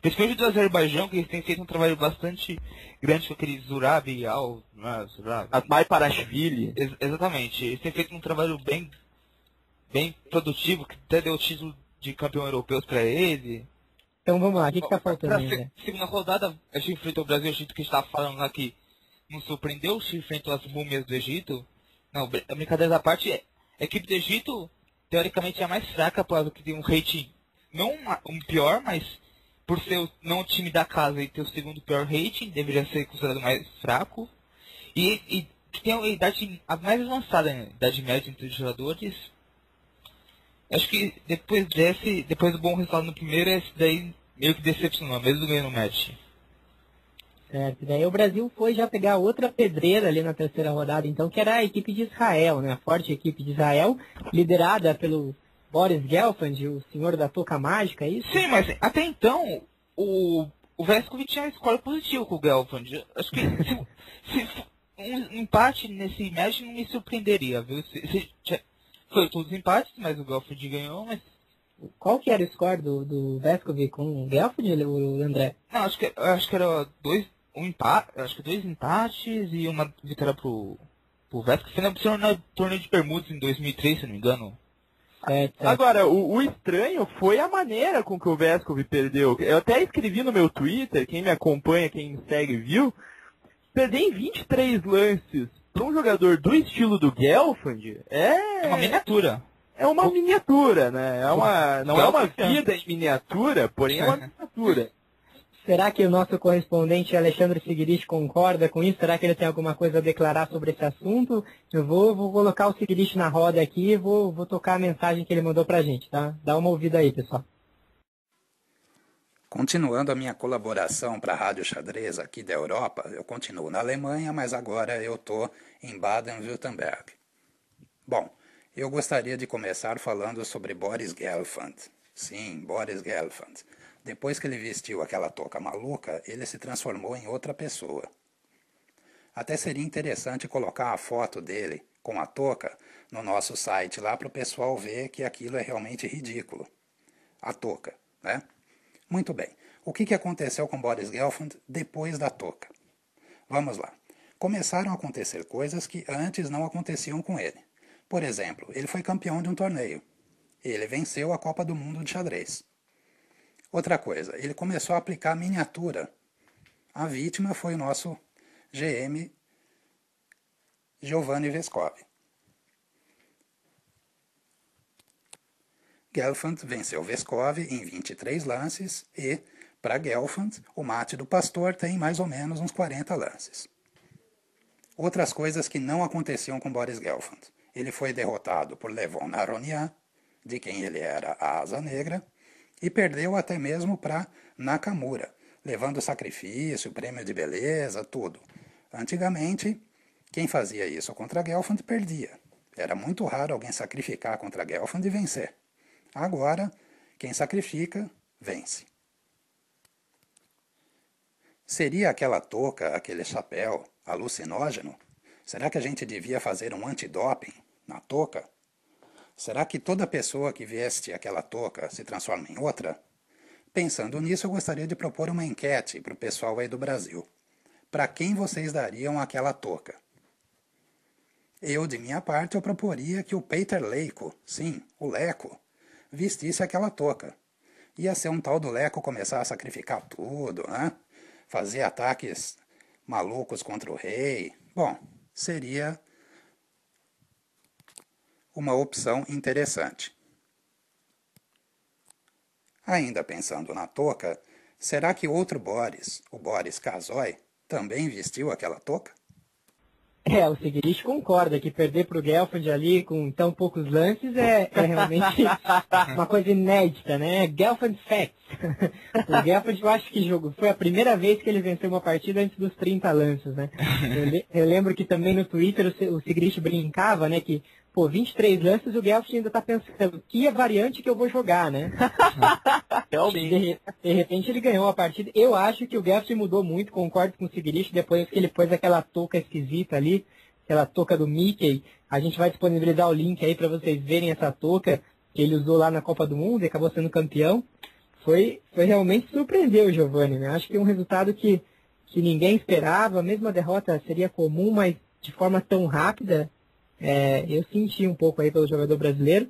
Principalmente do Azerbaijão, que eles têm feito um trabalho bastante grande com aquele Zurabi Al, né, Zurabi. Atmai Parashvili. Ex- exatamente, eles têm feito um trabalho bem, bem produtivo, que até deu o título de campeão europeu pra ele. Então vamos lá, o que, que tá faltando ainda? se- segunda rodada, a gente enfrentou o Brasil, a gente que estava falando lá que nos surpreendeu, a gente enfrentou as múmias do Egito. Não, a brincadeira da parte, é- a equipe do Egito, teoricamente, é a mais fraca, por causa que tem um rating, não um pior, mas por ser não o time da casa e ter o segundo pior rating, deveria ser considerado mais fraco. E, e que tem a idade a mais avançada, né? idade média entre os jogadores. Acho que depois desse, depois do bom resultado no primeiro, esse daí meio que decepcionou, mesmo ganhando o match. Certo. Daí o Brasil foi já pegar outra pedreira ali na terceira rodada, então, que era a equipe de Israel, né? A forte equipe de Israel, liderada pelo Boris Gelfand, o senhor da touca mágica, é isso? Sim, mas até então, o, o Vescovi tinha uma escola positiva com o Gelfand. Acho que se, se um empate nesse match não me surpreenderia, viu? Se, se, tinha- foi todos empates, mas o Gelfand ganhou, mas. Qual que era o score do, do com o Gelfand, o André? Não, acho que, acho que era dois. Um empate. Acho que dois empates e uma vitória pro. pro Vescovi. Foi na, torneio de permutas em 2003, se não me engano. Certo, certo. Agora, o, o estranho foi a maneira com que o Vescov perdeu. Eu até escrevi no meu Twitter, quem me acompanha, quem me segue viu, perder em 23 lances para um jogador do estilo do Gelfand É uma é, miniatura. é uma miniatura, né? É uma, não é uma vida em miniatura, porém é uma miniatura. Será que o nosso correspondente Alexandre Seguirich concorda com isso? Será que ele tem alguma coisa a declarar sobre esse assunto? Eu vou, vou colocar o Seguirich na roda aqui e vou, vou tocar a mensagem que ele mandou pra gente, tá? Dá uma ouvida aí, pessoal. Continuando a minha colaboração para a Rádio Xadrez aqui da Europa, eu continuo na Alemanha, mas agora eu estou em Baden-Württemberg. Bom, eu gostaria de começar falando sobre Boris Gelfand. Sim, Boris Gelfand. Depois que ele vestiu aquela touca maluca, ele se transformou em outra pessoa. Até seria interessante colocar a foto dele com a touca no nosso site lá para o pessoal ver que aquilo é realmente ridículo. A touca, né? Muito bem. O que, que aconteceu com Boris Gelfand depois da touca? Vamos lá. Começaram a acontecer coisas que antes não aconteciam com ele. Por exemplo, ele foi campeão de um torneio. Ele venceu a Copa do Mundo de xadrez. Outra coisa, ele começou a aplicar miniatura. A vítima foi o nosso GM Giovanni Vescovi. Gelfand venceu Vescov em 23 lances e, para Gelfand, o mate do pastor tem mais ou menos uns 40 lances. Outras coisas que não aconteciam com Boris Gelfand. Ele foi derrotado por Levon Aronian, de quem ele era a asa negra, e perdeu até mesmo para Nakamura, levando sacrifício, prêmio de beleza, tudo. Antigamente, quem fazia isso contra Gelfand perdia. Era muito raro alguém sacrificar contra Gelfand e vencer. Agora, quem sacrifica, vence. Seria aquela touca, aquele chapéu alucinógeno? Será que a gente devia fazer um antidoping na touca? Será que toda pessoa que veste aquela touca se transforma em outra? Pensando nisso, eu gostaria de propor uma enquete para o pessoal aí do Brasil. para quem vocês dariam aquela touca. Eu, de minha parte, eu proporia que o Peter Leico, sim, o Leco, vestisse aquela touca. Ia ser um tal do Leco começar a sacrificar tudo, né? Fazer ataques malucos contra o rei. Bom, seria uma opção interessante. Ainda pensando na touca, será que outro Boris, o Boris Kazoy, também vestiu aquela touca? É, o Seguirich concorda que perder para o Gelfand ali com tão poucos lances é, é realmente *laughs* uma coisa inédita, né? Gelfand Facts. o Gelfand eu acho que jogo foi a primeira vez que ele venceu uma partida antes dos 30 lances, né? Eu, eu lembro que também no Twitter o, o Seguirich brincava, né, que pô, 23 lances, o Guelph ainda tá pensando, que é variante que eu vou jogar, né? *laughs* De, de, repente ele ganhou a partida. Eu acho que o Guelph mudou muito, concordo com o Sigurich, depois que ele pôs aquela touca esquisita ali, aquela touca do Mickey. A gente vai disponibilizar o link aí para vocês verem essa touca que ele usou lá na Copa do Mundo e acabou sendo campeão. Foi, foi realmente surpreendeu o Giovanni, né? Acho que é um resultado que, que ninguém esperava, mesmo a derrota seria comum, mas de forma tão rápida, é, eu senti um pouco aí pelo jogador brasileiro.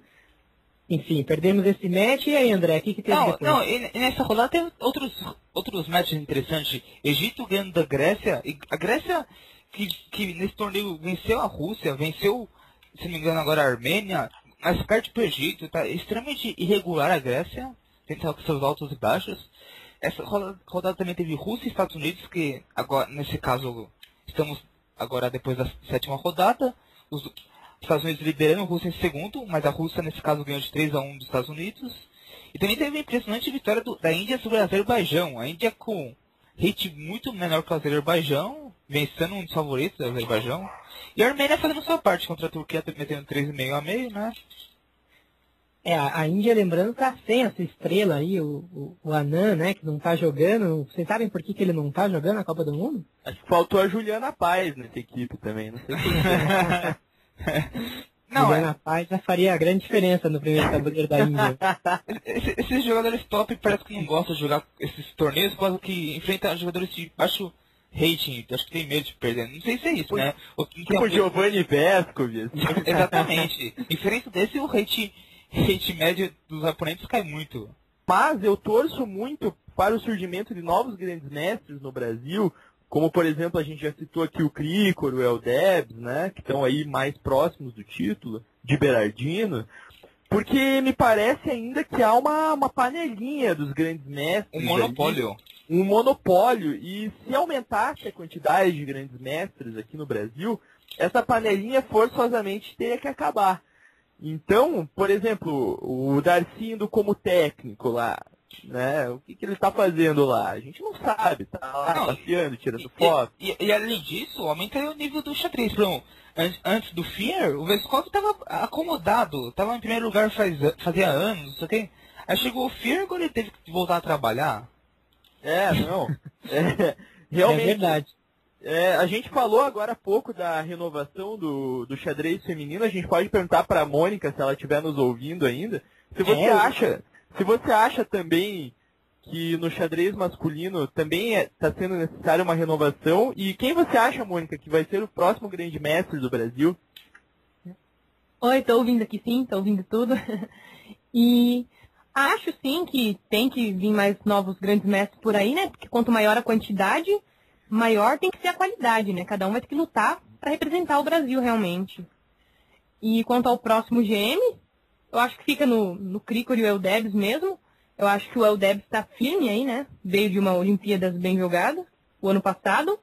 Enfim, perdemos esse match. E aí, André, o que, que teve não, depois? Não, e nessa rodada teve outros, outros matches interessantes. Egito ganhando da Grécia. E a Grécia, que, que nesse torneio venceu a Rússia, venceu, se não me engano, agora a Armênia, mas perde para o Egito. Tá extremamente irregular a Grécia. Tem seus altos e baixos. Essa rodada também teve Rússia e Estados Unidos, que agora, nesse caso, estamos agora depois da sétima rodada os Estados Unidos liderando, a Rússia em segundo, mas a Rússia nesse caso ganhou de 3 a 1 dos Estados Unidos. E também teve a impressionante vitória do, da Índia sobre o Azerbaijão. A Índia com hit muito menor que o Azerbaijão, vencendo um dos favoritos do Azerbaijão. E a Armênia fazendo sua parte contra a Turquia, metendo 3,5 a meio, né? É, a Índia, lembrando, tá sem essa estrela aí, o, o, o Anand, né, que não tá jogando. Vocês sabem por que, que ele não tá jogando a Copa do Mundo? Acho que faltou a Juliana Paz nessa equipe também, não sei por *laughs* Não, Juliana é... Paz já faria a grande diferença no primeiro tabuleiro da Índia. *laughs* Esses, esses jogadores top parece que não gostam de jogar esses torneios, por causa que enfrentam jogadores de baixo rating, acho que tem medo de perder. Não sei se é isso, né? O, tipo Giovanni Vescovi. *laughs* Exatamente. Diferente desse, o rating *laughs* hate médio dos oponentes cai muito. Mas eu torço muito para o surgimento de novos grandes mestres no Brasil, como por exemplo a gente já citou aqui o Cricor, o Eldebs, né, que estão aí mais próximos do título, de Berardino, porque me parece ainda que há uma, uma panelinha dos grandes mestres. Um monopólio. um monopólio. E se aumentasse a quantidade de grandes mestres aqui no Brasil, essa panelinha forçosamente teria que acabar. Então, por exemplo, o Darcy indo como técnico lá, né? O que, que ele está fazendo lá? A gente não sabe, tá lá não, passeando, tirando e, foto. E, e, e, além disso, aumenta o nível do xadrez. Não, antes, antes do Fear, o Veskov estava acomodado, estava em primeiro lugar faz, fazia anos, não sei o quê. Aí chegou o Fear, agora ele teve que voltar a trabalhar. É, não. *laughs* é, realmente. É verdade. É, a gente falou agora há pouco da renovação do, do xadrez feminino. A gente pode perguntar para a Mônica, se ela estiver nos ouvindo ainda, se você é, acha, se você acha também que no xadrez masculino também está é, sendo necessária uma renovação. E quem você acha, Mônica, que vai ser o próximo grande mestre do Brasil? Oi, estou ouvindo aqui sim, estou ouvindo tudo. *laughs* e acho sim que tem que vir mais novos grandes mestres por aí, né? Porque quanto maior a quantidade, maior tem que ser a qualidade, né? Cada um vai ter que lutar para representar o Brasil realmente. E quanto ao próximo GM, eu acho que fica no, no Cricor e o Eldebs mesmo. Eu acho que o Eldebs está firme aí, né? Veio de uma Olimpíadas bem jogada, o ano passado.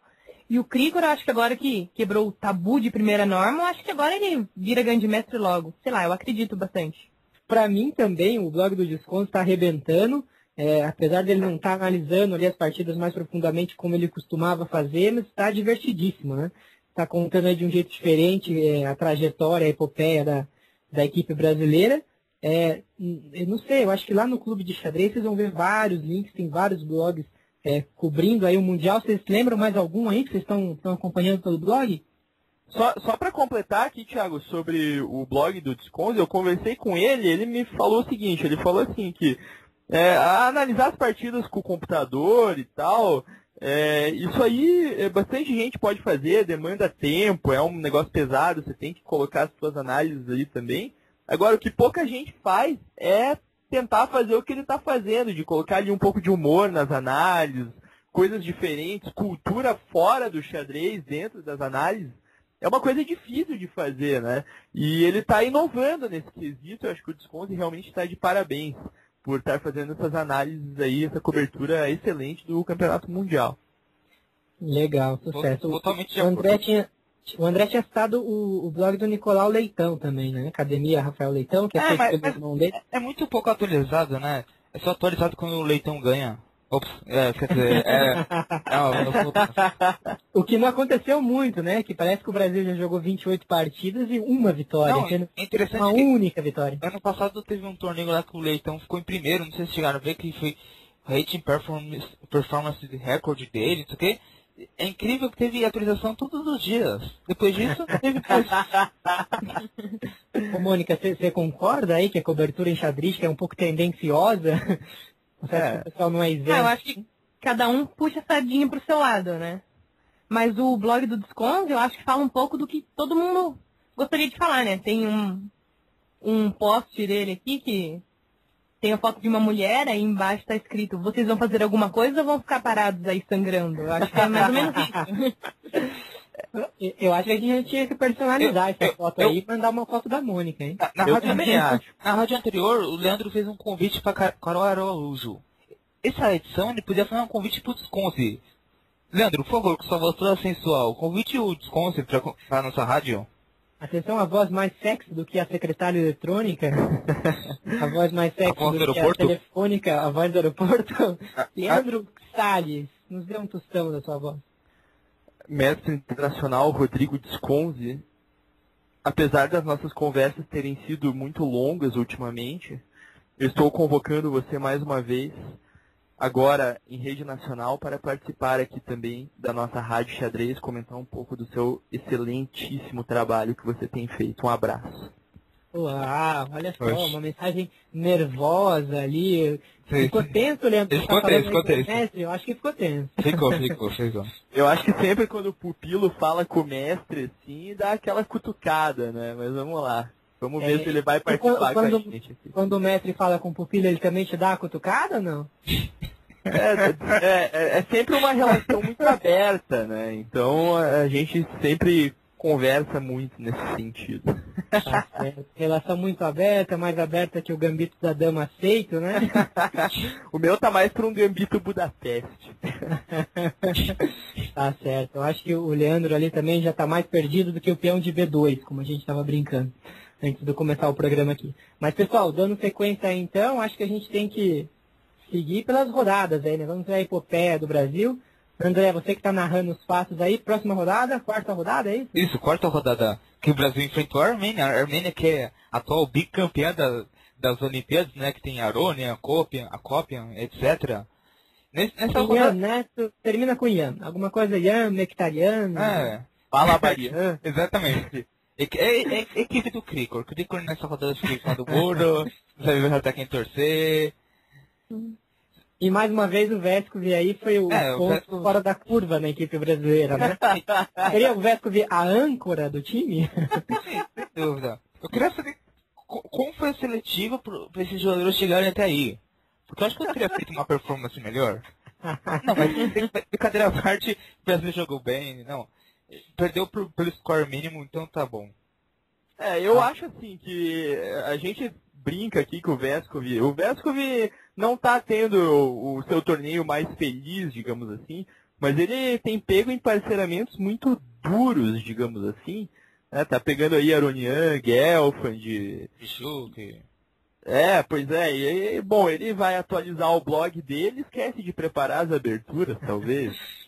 E o Cricor, eu acho que agora que quebrou o tabu de primeira norma, eu acho que agora ele vira grande mestre logo. Sei lá, eu acredito bastante. Para mim também, o blog do Desconto está arrebentando. É, apesar dele não estar tá analisando ali as partidas mais profundamente como ele costumava fazer, mas está divertidíssimo, né? Está contando de um jeito diferente é, a trajetória, a epopeia da, da equipe brasileira. É, eu não sei, eu acho que lá no Clube de Xadrez vocês vão ver vários links, tem vários blogs é, cobrindo aí o Mundial. Vocês lembram mais algum aí que vocês estão acompanhando pelo blog? Só, só para completar aqui, Thiago, sobre o blog do Desconto, eu conversei com ele, ele me falou o seguinte, ele falou assim que é, analisar as partidas com o computador e tal, É, isso aí, é, bastante gente pode fazer, demanda tempo, é um negócio pesado, você tem que colocar as suas análises aí também. Agora, o que pouca gente faz é tentar fazer o que ele está fazendo, de colocar ali um pouco de humor nas análises, coisas diferentes, cultura fora do xadrez, dentro das análises. É uma coisa difícil de fazer, né? E ele está inovando nesse quesito, eu acho que o Desconto realmente está de parabéns por estar fazendo essas análises aí, essa cobertura excelente do Campeonato Mundial. Legal, sucesso. Totalmente o André tinha, o André tinha citado o, o blog do Nicolau Leitão também, né? Academia Rafael Leitão, que é, É, feito mas- pelo mas-. É muito pouco atualizado, né? É só atualizado quando o Leitão ganha. Ops, é, quer dizer, é... Vou- *laughs* O que não aconteceu muito, né? Que parece que o Brasil já jogou 28 partidas e uma vitória, Não, é interessante uma única vitória. ano passado teve um torneio lá que o Leitão ficou em primeiro, não sei se chegaram a ver que foi rating performance, performance recorde dele, não sei o quê. É incrível que teve atualização todos os dias. Depois disso, teve. *laughs* Ô, Mônica, você concorda aí que a cobertura enxadrística é um pouco tendenciosa? *laughs* Você acha É. que o pessoal não é isento? Ah, eu acho que cada um puxa a sardinha pro seu lado, né? Mas o blog do Desconto, eu acho que fala um pouco do que todo mundo gostaria de falar, né? Tem um, um post dele aqui que tem a foto de uma mulher, aí embaixo tá escrito, vocês vão fazer alguma coisa ou vão ficar parados aí sangrando? Eu acho que é mais ou menos isso. *laughs* Eu- Eu acho que a gente tinha que personalizar essa eu- foto eu- aí e mandar uma foto da Mônica, hein? Na, na Eu rádio, também acho. na rádio anterior, o Leandro fez um convite para Car- Carol Araújo. Essa edição, ele podia fazer um convite pro Desconce. Leandro, por favor, com sua voz toda sensual, convite o Desconce para a nossa rádio. Atenção, a voz mais sexy do que a secretária eletrônica. *laughs* a voz mais sexy voz do do que a telefônica, a voz do aeroporto. Leandro Salles, nos dê um tostão da sua voz. Mestre internacional Rodrigo Desconze, apesar das nossas conversas terem sido muito longas ultimamente, eu estou convocando você mais uma vez, agora em rede nacional, para participar aqui também da nossa Rádio Xadrez, comentar um pouco do seu excelentíssimo trabalho que você tem feito. Um abraço. Uau, olha só, Oxe. uma mensagem nervosa ali. Sim, Ficou sim. tenso, Leandro? Você Ficou tá tenso, ficou tenso. mestre? Eu acho que ficou tenso. Ficou, *laughs* ficou, ficou. Eu acho que sempre quando o pupilo fala com o mestre, assim, dá aquela cutucada, né? Mas vamos lá. Vamos ver É, se ele vai participar quando- com a gente aqui. Quando o mestre fala com o pupilo, ele também te dá a cutucada ou não? É, é- é- é sempre uma relação muito *laughs* aberta, né? Então a gente sempre conversa muito nesse sentido. Tá. Relação muito aberta, mais aberta que o gambito da dama aceito, né? *laughs* o meu tá mais pra um gambito Budapeste. *laughs* Tá certo. Eu acho que o Leandro ali também já tá mais perdido do que o peão de B2, como a gente estava brincando antes de começar o programa aqui. Mas, pessoal, dando sequência aí, então, acho que a gente tem que seguir pelas rodadas aí, né? Vamos ver a epopeia do Brasil. André, você que tá narrando os fatos aí, próxima rodada, quarta rodada, é isso? Isso, quarta rodada que o Brasil enfrentou a Armênia. A Armênia que é a atual bicampeã da- das Olimpíadas, né? Que tem a Arônia, a Copian, a Copian, etc. Nesse- Nessa Ian rodada... Neto, termina com Ian. Alguma coisa Ian, Nectariano. É, Fala, Bahia. exatamente. É, é, é, equipe do Cricor. O Cricor nessa rodada cima do muro, *laughs* não sabe até quem torcer. E mais uma vez o Vescovi aí foi o É, o ponto Vescovi- fora da curva na equipe brasileira, né? *laughs* Seria o Vescovi a âncora do time? Sem dúvida. Eu queria saber co- como foi a seletiva para esses jogadores chegarem até aí. Porque eu acho que eu teria feito uma performance melhor. Não, mas *laughs* brincadeira à parte, o Brasil jogou bem, não. Perdeu pro- pelo score mínimo, então tá bom. É, eu acho assim que a gente brinca aqui com o Vescovi. O Vescovi não tá tendo o, o seu torneio mais feliz, digamos assim, mas ele tem pego em parceiramentos muito duros, digamos assim. né? Tá pegando aí Aronian, Gelfand, Pichuque. É, pois é, e bom, ele vai atualizar o blog dele, esquece de preparar as aberturas, talvez. *laughs*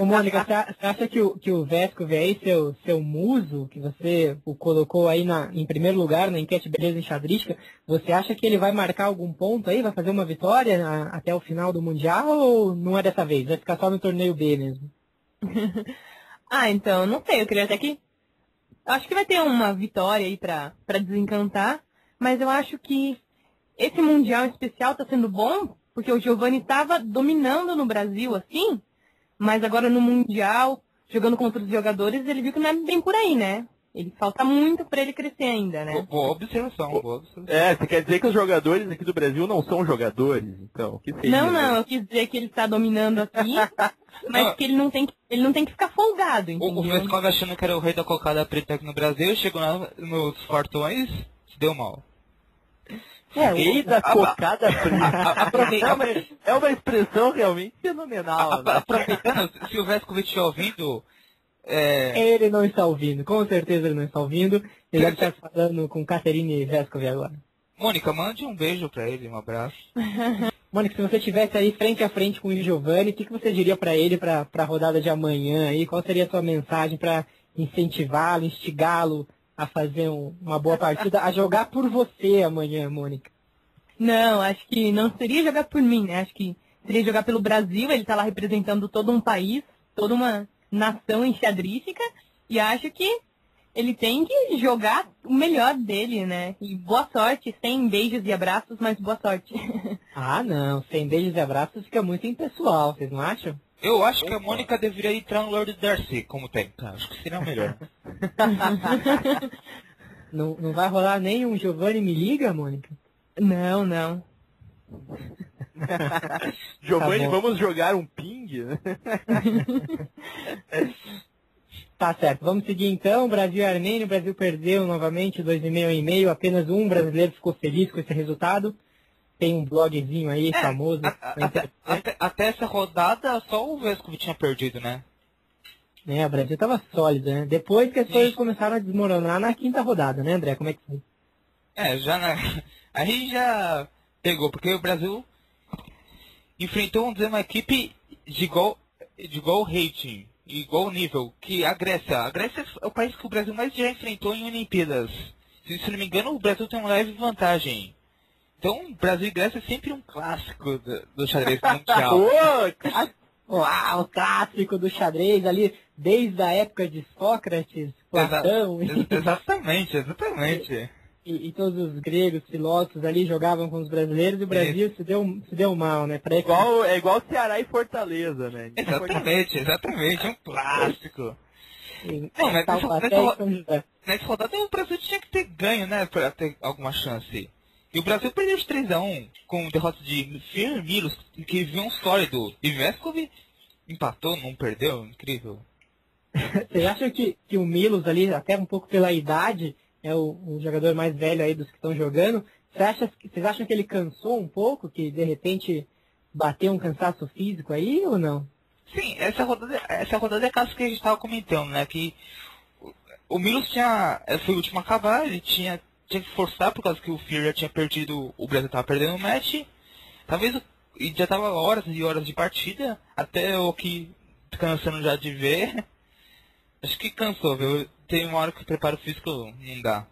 Ô, Mônica, você acha que o, que o Vescovi aí, seu, seu muso, que você o colocou aí na, em primeiro lugar na enquete Beleza Enxadrística, você acha que ele vai marcar algum ponto aí, vai fazer uma vitória na- até o final do Mundial ou não é dessa vez? Vai ficar só no torneio B mesmo? *laughs* Ah, então, não sei, eu queria até que. Acho que vai ter uma vitória aí pra, pra desencantar, mas eu acho que esse Mundial em especial tá sendo bom, porque o Giovanni tava dominando no Brasil, assim, Mas agora no Mundial, jogando contra os jogadores, ele viu que não é bem por aí, né? Ele falta muito para ele crescer ainda, né? Boa observação, boa observação. É, você quer dizer que os jogadores aqui do Brasil não são jogadores, então? Que seria, Não, né? não, eu quis dizer que ele está dominando aqui, *laughs* mas Não. que ele não tem que, ele não tem que ficar folgado, O, o entendeu? Vescov achando que era o rei da cocada preta aqui no Brasil, chegou lá nos portões, se deu mal. É, o, da cocada *laughs* preta. É uma, é uma expressão realmente fenomenal. A- né? Aproveitando, se o Vescov estiver ouvindo, é, ele não está ouvindo, com certeza ele não está ouvindo. Ele deve estar falando com Caterine Vescov agora. Mônica, mande um beijo pra ele, um abraço. *laughs* Mônica, se você estivesse aí frente a frente com o Giovanni, o que, que você diria para ele para a rodada de amanhã aí? Qual seria a sua mensagem para incentivá-lo, instigá-lo a fazer um- uma boa partida, a jogar por você amanhã, Mônica? Não, acho que não seria jogar por mim, né? Acho que seria jogar pelo Brasil, ele tá lá representando todo um país, toda uma nação enxadrística, e acho que ele tem que jogar o melhor dele, né? E boa sorte, sem beijos e abraços, mas boa sorte. *laughs* Ah, não, sem beijos e abraços fica muito impessoal, vocês não acham? Eu acho que a Mônica deveria entrar no Lord Darcy como técnica. Acho que seria melhor. *laughs* Não, não vai rolar nem um Giovanni me liga, Mônica? não, não. *laughs* Giovanni, Tá vamos jogar um ping? *laughs* Tá certo, vamos seguir então. Brasil e Armênia, o Brasil perdeu novamente 2,5 em meio, apenas um brasileiro ficou feliz com esse resultado. Tem um blogzinho aí É, famoso. A- a- até, até- até essa rodada, só o Vescov tinha perdido, né? né, o Brasil tava sólido, né? Depois que as coisas começaram a desmoronar na quinta rodada, né, André? Como é que foi? É, já na... *laughs* Aí já pegou, porque o Brasil enfrentou uma equipe de igual, de igual rating, igual nível, que a Grécia. A Grécia é o país que o Brasil mais já enfrentou em Olimpíadas. Se, se não me engano, o Brasil tem uma leve vantagem. Então, Brasil e Grécia é sempre um clássico do, do xadrez mundial. *laughs* Ô, Uau, o clássico do xadrez ali, desde a época de Sócrates, Platão Exa- ex- exatamente, exatamente. e, e todos os gregos, filósofos ali jogavam com os brasileiros e o Brasil se, deu, se deu mal, né? Que- igual, é igual Ceará e Fortaleza, né? Exatamente, exatamente, um clássico. em Não, mas nessa- nessa-. Nessa rodada o Brasil tinha que ter ganho, né? Pra ter alguma chance. E o Brasil perdeu de 3x1 com derrota de Firmilos, que vinha um sólido. E Vescov empatou, não perdeu, incrível. *laughs* Vocês acham que, que o Milos ali, até um pouco pela idade, é o, o jogador mais velho aí dos que estão jogando? Você acha, que- vocês acham que ele cansou um pouco? Que de repente bateu um cansaço físico aí ou não? Sim, essa rodada, essa rodada é caso que a gente estava comentando, né? Que o- o Milos tinha. eh, Foi o último a acabar, ele tinha, tinha que forçar por causa que o Fear já tinha perdido, o Brasil estava perdendo o match. Talvez e já tava horas e horas de partida, até o que cansando já de ver. *laughs* Acho que cansou, viu? Tem uma hora que o preparo físico não dá.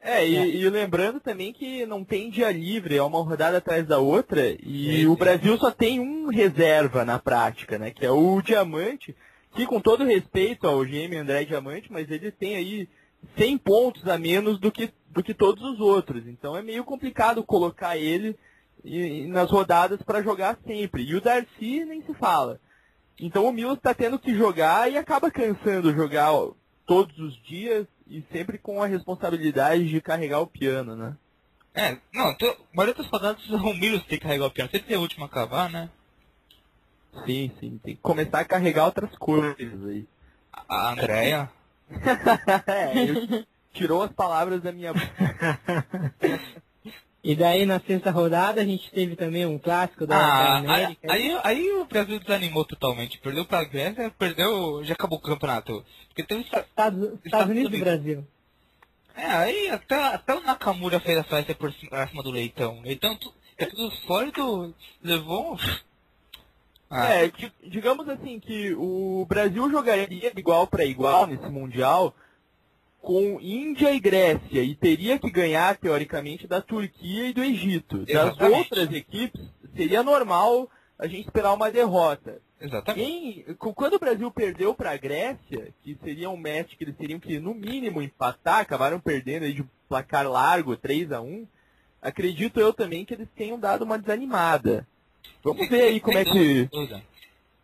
É, e, e lembrando também que não tem dia livre, é uma rodada atrás da outra, e Sim, o sim. Brasil só tem um reserva na prática, né? Que é o Diamante, que com todo respeito ao GM André Diamante, mas ele tem aí 100 pontos a menos do que, do que todos os outros. Então é meio complicado colocar ele e- e nas rodadas para jogar sempre. E o Darcy nem se fala. Então o Milos está tendo que jogar e acaba cansando jogar todos os dias e sempre com a responsabilidade de carregar o piano, né? É, não, então, a maioria das rodadas o Milos tem que carregar o piano. Se ele tem o último a acabar, né? Sim, sim. Tem que começar a carregar outras coisas aí. A Andrea. *laughs* é, tirou as palavras da minha boca. *laughs* E daí na sexta rodada a gente teve também um clássico da, Ah, aí, América. aí, aí o Brasil desanimou totalmente. Perdeu pra Grécia, perdeu. Já acabou o campeonato. Porque teve. essa- Estados, Estados Unidos e Brasil. É, aí até, até o Nakamura fez a festa por cima, acima do Leitão. Leitão tu- é tudo sólido, levou. Ah, É, di- digamos assim que o Brasil jogaria igual para igual nesse Mundial com Índia e Grécia e teria que ganhar, teoricamente, da Turquia e do Egito. Das Exatamente. outras equipes, seria normal a gente esperar uma derrota. exatamente. Quando o Brasil perdeu para a Grécia, que seria um match que eles teriam que, no mínimo, empatar, acabaram perdendo aí de placar largo, 3 a 1 acredito eu também que eles tenham dado uma desanimada. Vamos ver aí como é que... dúvida.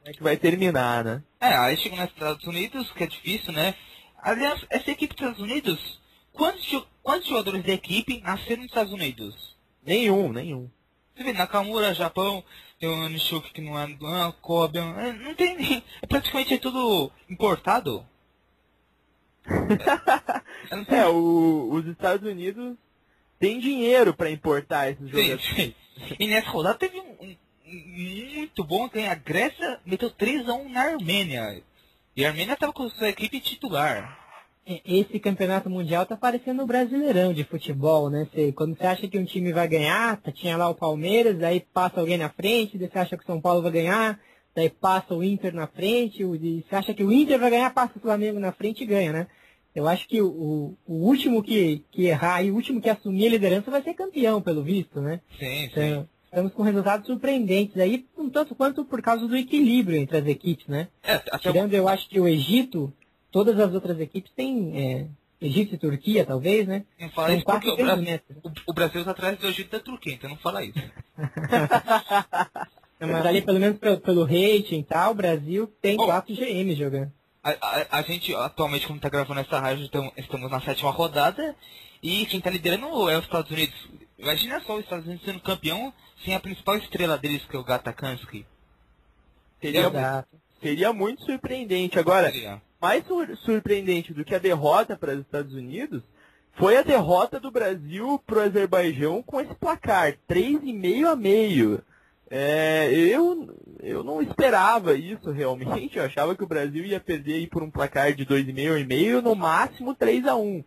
é que vai terminar, né? É, aí chegou nos Estados Unidos, que é difícil, né? Aliás, essa equipe dos Estados Unidos, quantos, quantos jogadores da equipe nasceram nos Estados Unidos? Nenhum, nenhum. Você vê, Nakamura, Japão, tem o Nishuki que não é do ah, Kobe, é, não tem nem. É praticamente é tudo importado. *laughs* É, é o, os Estados Unidos têm dinheiro para importar esses jogadores. Sim, sim. E nessa rodada teve um, um muito bom, tem a Grécia meteu 3x1 na Armênia. E a Armênia estava com sua equipe titular. Esse campeonato mundial tá parecendo o brasileirão de futebol, né? Você, quando você acha que um time vai ganhar, tá, tinha lá o Palmeiras, daí passa alguém na frente, daí você acha que o São Paulo vai ganhar, daí passa o Inter na frente, você acha que o Inter vai ganhar, passa o Flamengo na frente e ganha, né? Eu acho que o, o último que, que errar e o último que assumir a liderança vai ser campeão, pelo visto, né? Sim, Então, sim. Estamos com resultados surpreendentes aí, um tanto quanto por causa do equilíbrio entre as equipes, né? É, Tirando, eu acho que o Egito, todas as outras equipes têm. É, Egito e Turquia, talvez, né? não fala isso porque o, Bra- metros. o, o Brasil está atrás do Egito e da Turquia, então não fala isso. *laughs* Mas ali, pelo menos pelo, pelo rating e tal, o Brasil tem Oh. quatro GMs jogando. A, a- a gente, atualmente, como está gravando essa rádio, então, estamos na sétima rodada e quem está liderando é os Estados Unidos. Imagina só os Estados Unidos sendo campeão sem a principal estrela deles, que é o Gata Kansky. Seria, Exato. seria muito surpreendente. Agora, Seria. mais sur- surpreendente do que a derrota para os Estados Unidos foi a derrota do Brasil para o Azerbaijão com esse placar, 3,5 a meio. É, eu, eu não esperava isso realmente, eu achava que o Brasil ia perder por um placar de 2,5 e meio, no máximo 3 a 1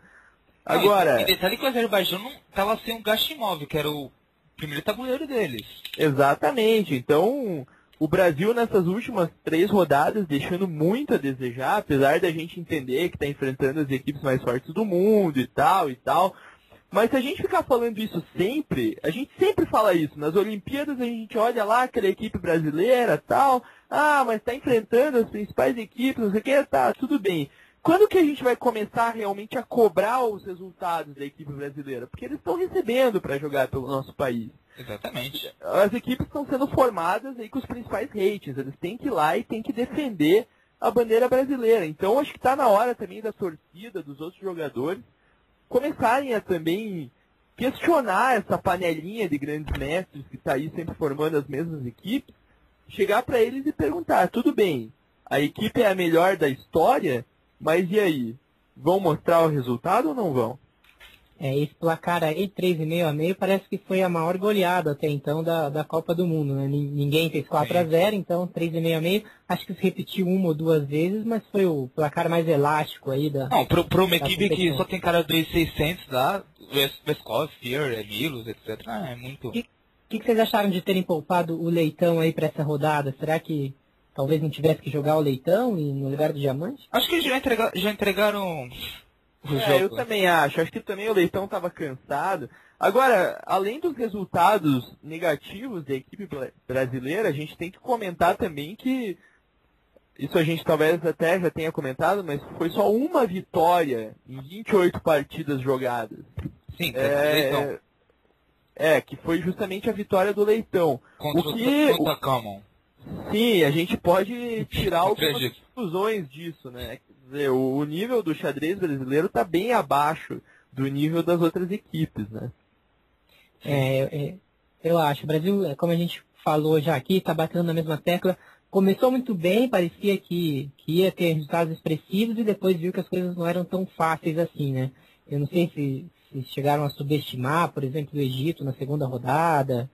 Agora, Não, e, e detalhe que o Azerbaijão estava sem o Gashimov, que era o primeiro tabuleiro deles. Exatamente. Então, o Brasil nessas últimas três rodadas deixando muito a desejar, apesar da gente entender que está enfrentando as equipes mais fortes do mundo e tal e tal. Mas se a gente ficar falando isso sempre, a gente sempre fala isso. Nas Olimpíadas a gente olha lá aquela equipe brasileira tal. Ah, mas está enfrentando as principais equipes, não sei o que, tá, tudo bem. Quando que a gente vai começar realmente a cobrar os resultados da equipe brasileira? Porque eles estão recebendo para jogar pelo nosso país Exatamente. as equipes estão sendo formadas aí com os principais ratings. Eles têm que ir lá e têm que defender a bandeira brasileira. Então acho que está na hora também da torcida, dos outros jogadores, começarem a também questionar essa panelinha de grandes mestres que está aí sempre formando as mesmas equipes, chegar para eles e perguntar, tudo bem, a equipe é a melhor da história, mas e aí? Vão mostrar o resultado ou não vão? É, esse placar aí, 3,5 a meio, parece que foi a maior goleada até então da, da Copa do Mundo, né? Nin- Ninguém fez 4 a 0 então 3,5 a meio. Acho que se repetiu uma ou duas vezes, mas foi o placar mais elástico aí da. Não, para uma equipe que só tem cara 2,600 lá, Ves- Veskov, Fear, Milos, etc. Ah, é muito. O que, que vocês acharam de terem poupado o Leitão aí pra essa rodada? Será que talvez não tivesse que jogar o Leitão e- no lugar do Diamante? Acho que já, entrega, já entregaram o É, eu jogo. também acho. Acho que também o Leitão estava cansado. Agora, além dos resultados negativos da equipe bra- brasileira, a gente tem que comentar também que isso a gente talvez até já tenha comentado, mas foi só uma vitória em 28 partidas jogadas. Sim, É, Leitão. é, que foi justamente a vitória do Leitão. Contra o que- o contra Common. Sim, a gente pode tirar algumas conclusões disso, né? Quer dizer, o o nível do xadrez brasileiro está bem abaixo do nível das outras equipes, né? É, é, eu acho. O Brasil, é, como a gente falou já aqui, está batendo na mesma tecla. Começou muito bem, parecia que, que ia ter resultados expressivos e depois viu que as coisas não eram tão fáceis assim, né? Eu não sei se, se chegaram a subestimar, por exemplo, o Egito na segunda rodada,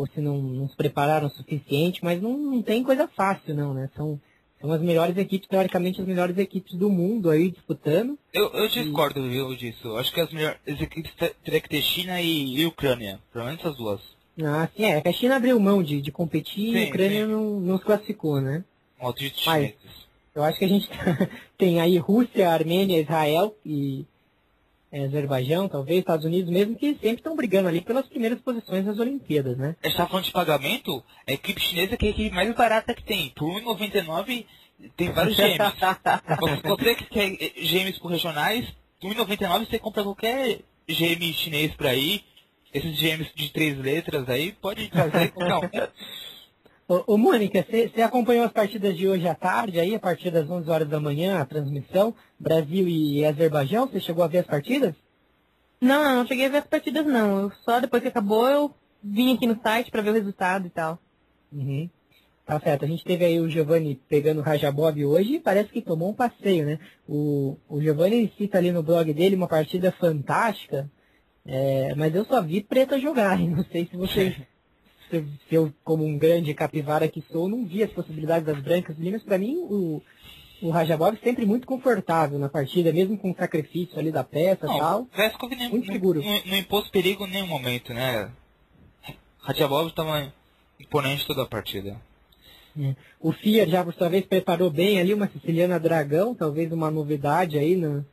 ou se não, não se prepararam o suficiente, mas não, não tem coisa fácil não, né? São, são as melhores equipes, teoricamente as melhores equipes do mundo aí disputando. Eu, eu discordo viu, disso. Acho que as melhores equipes te- teria que ter China e, e Ucrânia. Pelo menos essas duas. Ah, sim, é, a China abriu mão de, de competir e Sim, a Ucrânia sim. não, não se classificou, né? Mas-. Eu acho que a gente *laughs* tem aí Rússia, Armênia, Israel e é, Azerbaijão, talvez, Estados Unidos mesmo, que sempre estão brigando ali pelas primeiras posições das Olimpíadas, né? A gente tá falando de pagamento, a equipe chinesa que é a equipe mais barata que tem. Por 1,99 tem vários gêmeos. *laughs* você, você que quer gêmeos por regionais, por 1,99 você compra qualquer gêmeo chinês por aí. Esses gêmeos de três letras aí, pode trazer qualquer um. *laughs* Ô, ô Mônica, você acompanhou as partidas de hoje à tarde, aí, a partir das 11 horas da manhã, a transmissão, Brasil e Azerbaijão? Você chegou a ver as partidas? Não, não, não cheguei a ver as partidas, não. Eu, só depois que acabou, eu vim aqui no site para ver o resultado e tal. Uhum. Tá certo. A gente teve aí o Giovanni pegando o Rajabov hoje e parece que tomou um passeio, né? O, o Giovanni cita ali no blog dele uma partida fantástica, é, mas eu só vi preta jogar. Não sei se você *laughs* se, eu, como um grande capivara que sou, não vi as possibilidades das brancas mas para mim o, o Rajabov sempre muito confortável na partida, mesmo com o sacrifício ali da peça e tal. Veskov nem, muito seguro. Não, não impôs perigo em nenhum momento, né? Rajabov estava imponente toda a partida. É. O Fiat já por sua vez preparou bem ali uma siciliana dragão, talvez uma novidade aí nas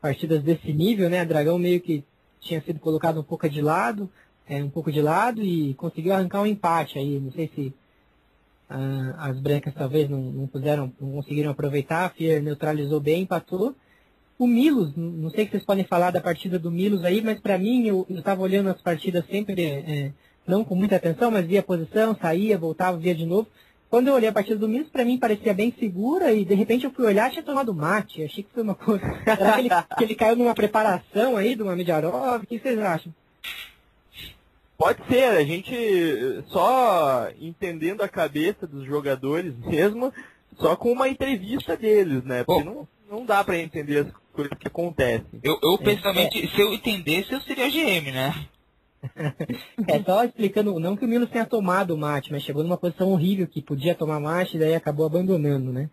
partidas desse nível, né? A dragão meio que tinha sido colocado um pouco de lado é, um pouco de lado e conseguiu arrancar um empate aí. Não sei se ah, as brancas talvez não, não puderam, não conseguiram aproveitar. A Fier neutralizou bem, empatou. O Milos, não sei se vocês podem falar da partida do Milos aí, mas para mim eu estava olhando as partidas sempre, é, não com muita atenção, mas via a posição, saía, voltava, via de novo. Quando eu olhei a partida do Milos, para mim parecia bem segura e de repente eu fui olhar e tinha tomado mate. Achei que foi uma coisa. *laughs* Será que ele, que ele caiu numa preparação aí de uma Mediarov? O que vocês acham? Pode ser, a gente só entendendo a cabeça dos jogadores *laughs* mesmo, só com uma entrevista deles, né? Porque não, não dá para entender as coisas que acontecem. Eu, eu pessoalmente, se eu entendesse, eu seria GM, né? *laughs* é só explicando, não que o Milos tenha tomado o mate, mas chegou numa posição horrível que podia tomar mate e daí acabou abandonando, né?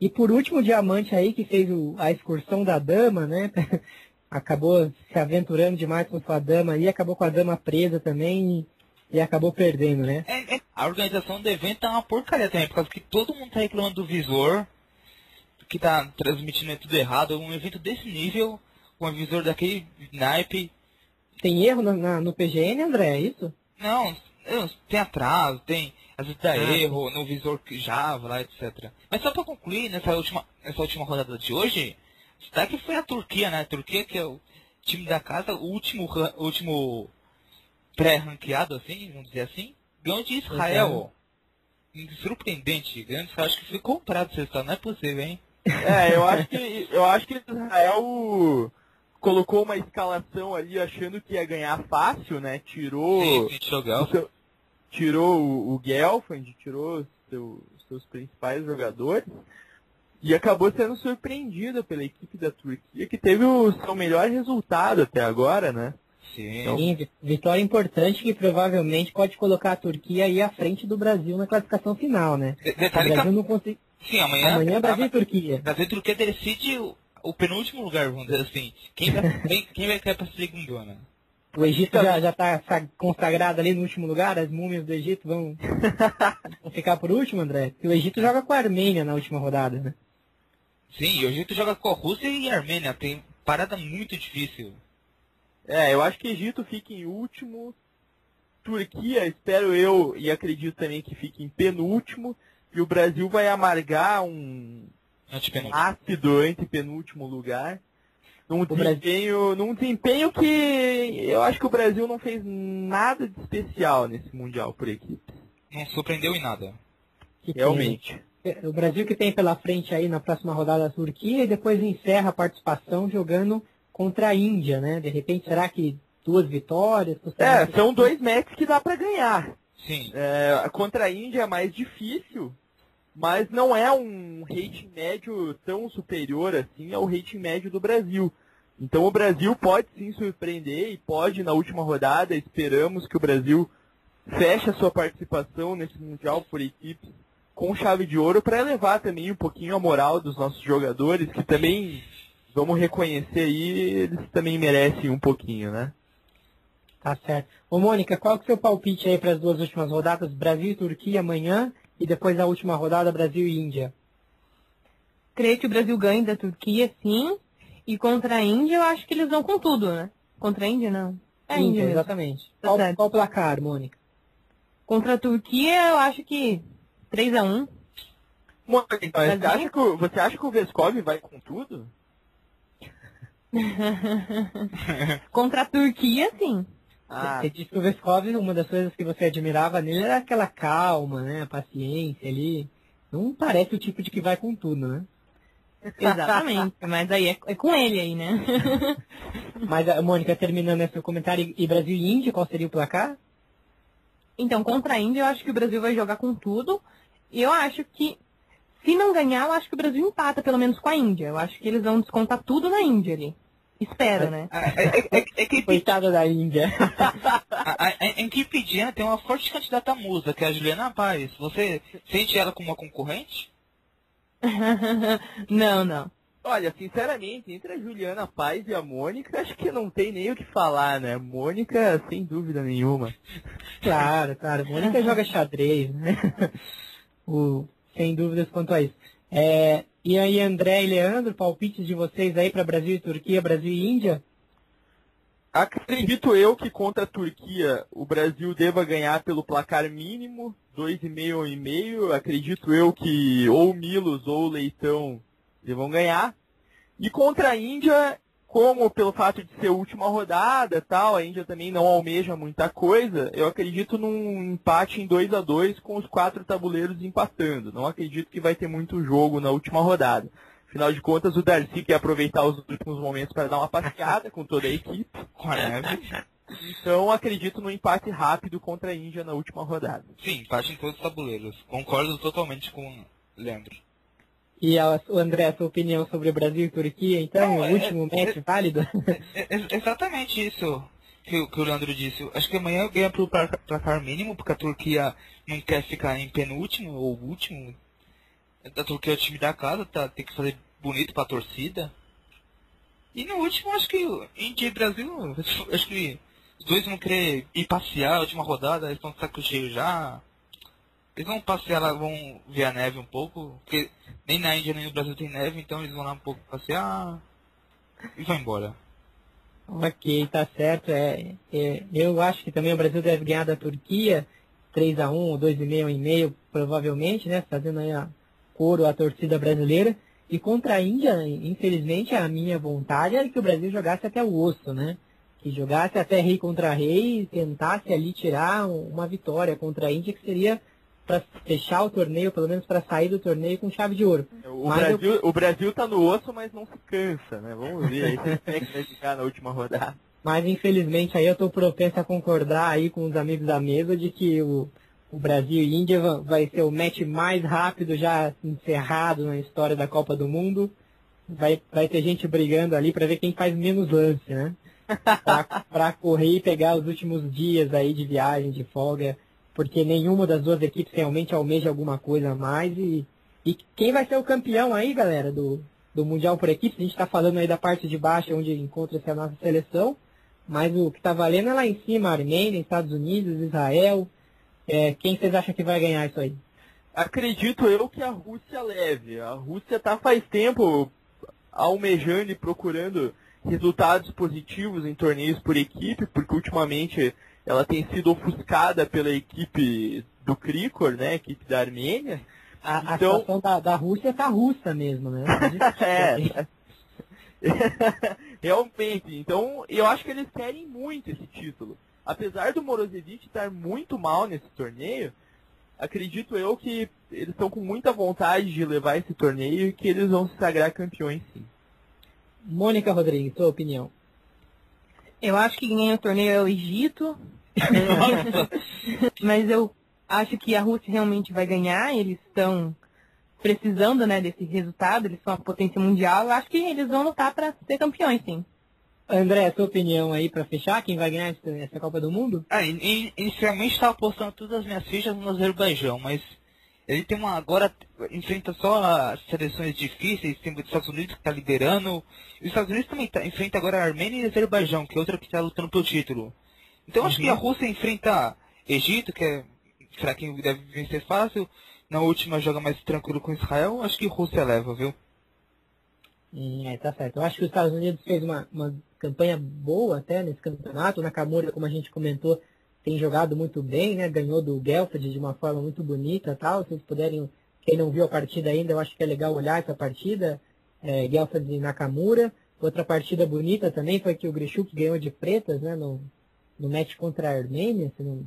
E por último, o diamante aí que fez o, a excursão da dama, né? *laughs* acabou se aventurando demais com sua dama e acabou com a dama presa também e, e acabou perdendo, né? É, é, a organização do evento é uma porcaria também, por causa que todo mundo tá reclamando do visor, que tá transmitindo tudo errado. Um evento desse nível, com um visor daquele naipe. Tem erro no, na, no PGN, André, é isso? Não, tem atraso, tem. Às vezes dá ah, erro no visor Java, lá, etc. Mas só para concluir, nessa última, nessa última rodada de hoje, Destaque foi a Turquia, né? A Turquia, que é o time da casa, o último, último pré-ranqueado, assim, vamos dizer assim, ganhou de Israel. É. Surpreendente, grande Israel, acho que foi comprado esse não é possível, hein? É, eu acho que, eu acho que Israel colocou uma escalação ali achando que ia ganhar fácil, né? Tirou. Sim, tirou o seu, tirou o, o Gelfand, tirou seu, seus principais jogadores. E acabou sendo surpreendida pela equipe da Turquia, que teve o seu melhor resultado até agora, né? Sim. Então, Sim, vitória importante que provavelmente pode colocar a Turquia aí à frente do Brasil na classificação final, né? Detalhe o Brasil não consegue. Sim, amanhã. Amanhã Brasil e Turquia. Brasil e Turquia decide o, o, penúltimo lugar, vamos dizer assim. Quem vai, *laughs* quem, vai cair para a segunda, né? O Egito já, já tá consagrado ali no último lugar, as múmias do Egito vão, *laughs* vão ficar por último, André? Porque o Egito joga com a Armênia na última rodada, né? Sim, e o Egito joga com a Rússia e a Armênia. Tem parada muito difícil. É, eu acho que Egito fica em último. Turquia, espero eu e acredito também que fique em penúltimo. E o Brasil vai amargar um ácido entre penúltimo lugar. Num desempenho, num desempenho que eu acho que o Brasil não fez nada de especial nesse Mundial por equipe. Não surpreendeu em nada. Realmente. É, o Brasil que tem pela frente aí na próxima rodada a Turquia e depois encerra a participação jogando contra a Índia, né? De repente, será que duas vitórias? É, são dois matches que dá para ganhar. Sim. É, contra a Índia é mais difícil, mas não é um rating médio tão superior assim ao rating médio do Brasil. Então o Brasil pode sim surpreender e pode na última rodada, esperamos que o Brasil feche a sua participação nesse Mundial por equipes com chave de ouro para elevar também um pouquinho a moral dos nossos jogadores, que também, vamos reconhecer aí, eles também merecem um pouquinho, né? Tá certo. Ô Mônica, qual que é o seu palpite aí para as duas últimas rodadas, Brasil e Turquia amanhã, e depois a última rodada, Brasil e Índia? Creio que o Brasil ganha da Turquia, sim. E contra a Índia, eu acho que eles vão com tudo, né? Contra a Índia, não. É a Índia, exatamente. Tá qual, qual o placar, Mônica? Contra a Turquia, eu acho que 3x1. Então, você, acha que o, você acha que o Vescov vai com tudo? *laughs* Contra a Turquia, sim. Ah, Você disse que o Vescov, uma das coisas que você admirava nele era aquela calma, né? A paciência ali. Não parece o tipo de que vai com tudo, né? *laughs* Exatamente, mas aí é, é com ele aí, né? *laughs* Mas, a Mônica, terminando esse comentário, e Brasil e Índia, qual seria o placar? Então, contra a Índia, eu acho que o Brasil vai jogar com tudo. E eu acho que, se não ganhar, eu acho que o Brasil empata, pelo menos com a Índia. Eu acho que eles vão descontar tudo na Índia ali. Espero, né? É, é, é, é que Coitada da Índia. a, a, a equipe indiana tem uma forte candidata musa, que é a Juliana Paz. Você sente ela como uma concorrente? *laughs* não, não. olha, sinceramente, entre a Juliana Paz e a Mônica, acho que não tem nem o que falar, né? Mônica, sem dúvida nenhuma. Claro, claro. Mônica *laughs* joga xadrez, né? O, sem dúvidas quanto a isso. É, e aí, André e Leandro, palpites de vocês aí para Brasil e Turquia, Brasil e Índia? Acredito eu que contra a Turquia o Brasil deva ganhar pelo placar mínimo, 2,5 ou 1,5. Acredito eu que ou Milos ou Leitão devam ganhar. E contra a Índia, como pelo fato de ser a última rodada tal, a Índia também não almeja muita coisa, eu acredito num empate em 2 a 2 com os quatro tabuleiros empatando. Não acredito que vai ter muito jogo na última rodada. Afinal de contas, o Darcy quer aproveitar os últimos momentos para dar uma passeada com toda a equipe. Então acredito no empate rápido contra a Índia na última rodada. Sim, empate em todos os tabuleiros. Concordo totalmente com o Leandro. E a, o André, a sua opinião sobre Brasil e Turquia, então, Não, o é- último match válido? É, é exatamente isso que, o- que o Leandro disse. Acho que amanhã ganha pro placar placar mínimo, porque a Turquia não quer ficar em penúltimo ou último. A Turquia é o time da casa, tá, tem que fazer bonito pra torcida. E no último, acho que o Índia e Brasil, acho que os dois vão querer ir passear a última rodada, eles estão de saco cheio já. Eles vão passear lá, vão ver a neve um pouco, porque nem na Índia nem no Brasil tem neve, então eles vão lá um pouco passear e vão embora. ok, tá certo. É, é, eu acho que também o Brasil deve ganhar da Turquia, 3x1 ou 2,5 1,5 provavelmente, né? Fazendo aí a coro à torcida brasileira. E contra a Índia, infelizmente, a minha vontade era que o Brasil jogasse até o osso, né? Que jogasse até rei contra rei e tentasse ali tirar um- uma vitória contra a Índia, que seria para fechar o torneio, pelo menos para sair do torneio com chave de ouro. O Mas eu- Brasil, o Brasil tá no osso, mas não se cansa, né? Vamos ver aí como é que vai ficar na última rodada. Mas infelizmente aí eu estou propenso a concordar aí com os amigos da mesa de que o, o Brasil e Índia va- vai ser o match mais rápido já encerrado na história da Copa do Mundo. Vai, vai ter gente brigando ali para ver quem faz menos lance, né? *laughs* Para correr e pegar os últimos dias aí de viagem, de folga, porque nenhuma das duas equipes realmente almeja alguma coisa a mais. E, e quem vai ser o campeão aí, galera, do, do Mundial por equipes? A gente está falando aí da parte de baixo, onde encontra-se a nossa seleção. Mas o que está valendo é lá em cima, Armênia, Estados Unidos, Israel. É, quem vocês acham que vai ganhar isso aí? Acredito eu que a Rússia leve. A Rússia tá faz tempo almejando e procurando resultados positivos em torneios por equipe, porque ultimamente ela tem sido ofuscada pela equipe do Krikor, né, equipe da Armênia. A, a Então- situação da, da Rússia tá russa mesmo, né? *laughs* É. *laughs* Realmente. Então, eu acho que eles querem muito esse título. Apesar do Morozevich estar muito mal nesse torneio, acredito eu que eles estão com muita vontade de levar esse torneio e que eles vão se sagrar campeões sim. Mônica Rodrigues, sua opinião. Eu acho que quem ganha o torneio é o Egito. *laughs* Mas eu acho que a Rússia realmente vai ganhar. Eles estão precisando né, desse resultado. Eles são a potência mundial. Eu acho que eles vão lutar para ser campeões, sim. André, sua opinião aí pra fechar? Quem vai ganhar essa, essa Copa do Mundo? Ah, in- in- inicialmente estava apostando todas as minhas fichas no Azerbaijão, mas ele tem uma. Agora enfrenta só as seleções difíceis, tem os Estados Unidos que está liderando. E os Estados Unidos também tá, enfrenta agora a Armênia e Azerbaijão, que é outra que está lutando pelo título. Então acho que a Rússia enfrenta Egito, que é será quem deve vencer fácil. Na última joga mais tranquilo com Israel, acho que Rússia leva, viu? É, tá certo. Eu acho que os Estados Unidos fez uma, uma campanha boa até nesse campeonato. O Nakamura, como a gente comentou, tem jogado muito bem, né? Ganhou do Gelfand de uma forma muito bonita tal. Se vocês puderem, quem não viu a partida ainda, eu acho que é legal olhar essa partida. É, Gelfand e Nakamura. Outra partida bonita também foi que o Grishuk ganhou de pretas, né? No, no match contra a Armênia, se não,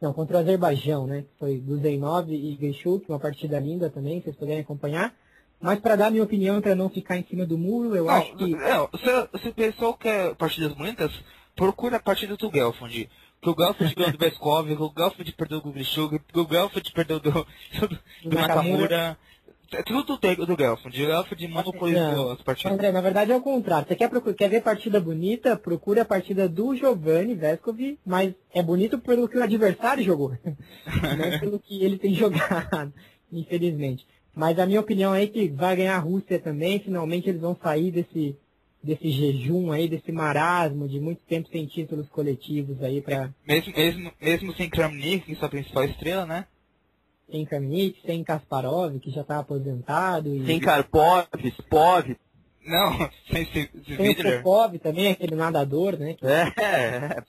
não, contra o Azerbaijão, né? Foi Guzenov e Grishuk, uma partida linda também, se vocês puderem acompanhar. Mas para dar minha opinião, para não ficar em cima do muro, eu Não, acho que. não, se, se o pessoal quer partidas bonitas, procura a partida do Gelfond. Que o Gelfond ganhou do *laughs* Veskov, que o Gelfond perdeu do Grishuk, que o Gelfond perdeu do, *laughs* do, do Nakamura. É Tudo do, do Gelfond. O Gelfond monopolizou as partidas. André, na verdade é o contrário. Você quer, quer ver partida bonita? Procure a partida do Giovanni Vescov, mas é bonito pelo que o adversário jogou, *laughs* não pelo que ele tem *laughs* jogado, infelizmente. Mas a minha opinião é que vai ganhar a Rússia também, finalmente eles vão sair desse, desse jejum aí, desse marasmo de muito tempo sem títulos coletivos aí para Mesmo, mesmo, mesmo sem Kramnik, sua principal estrela, né? Sem Kramnik, sem Kasparov, que já está aposentado, e Sem Karpov, Spov. Não, *laughs* sem sem o Zvidler. Popov também, aquele nadador, né? que- É, é.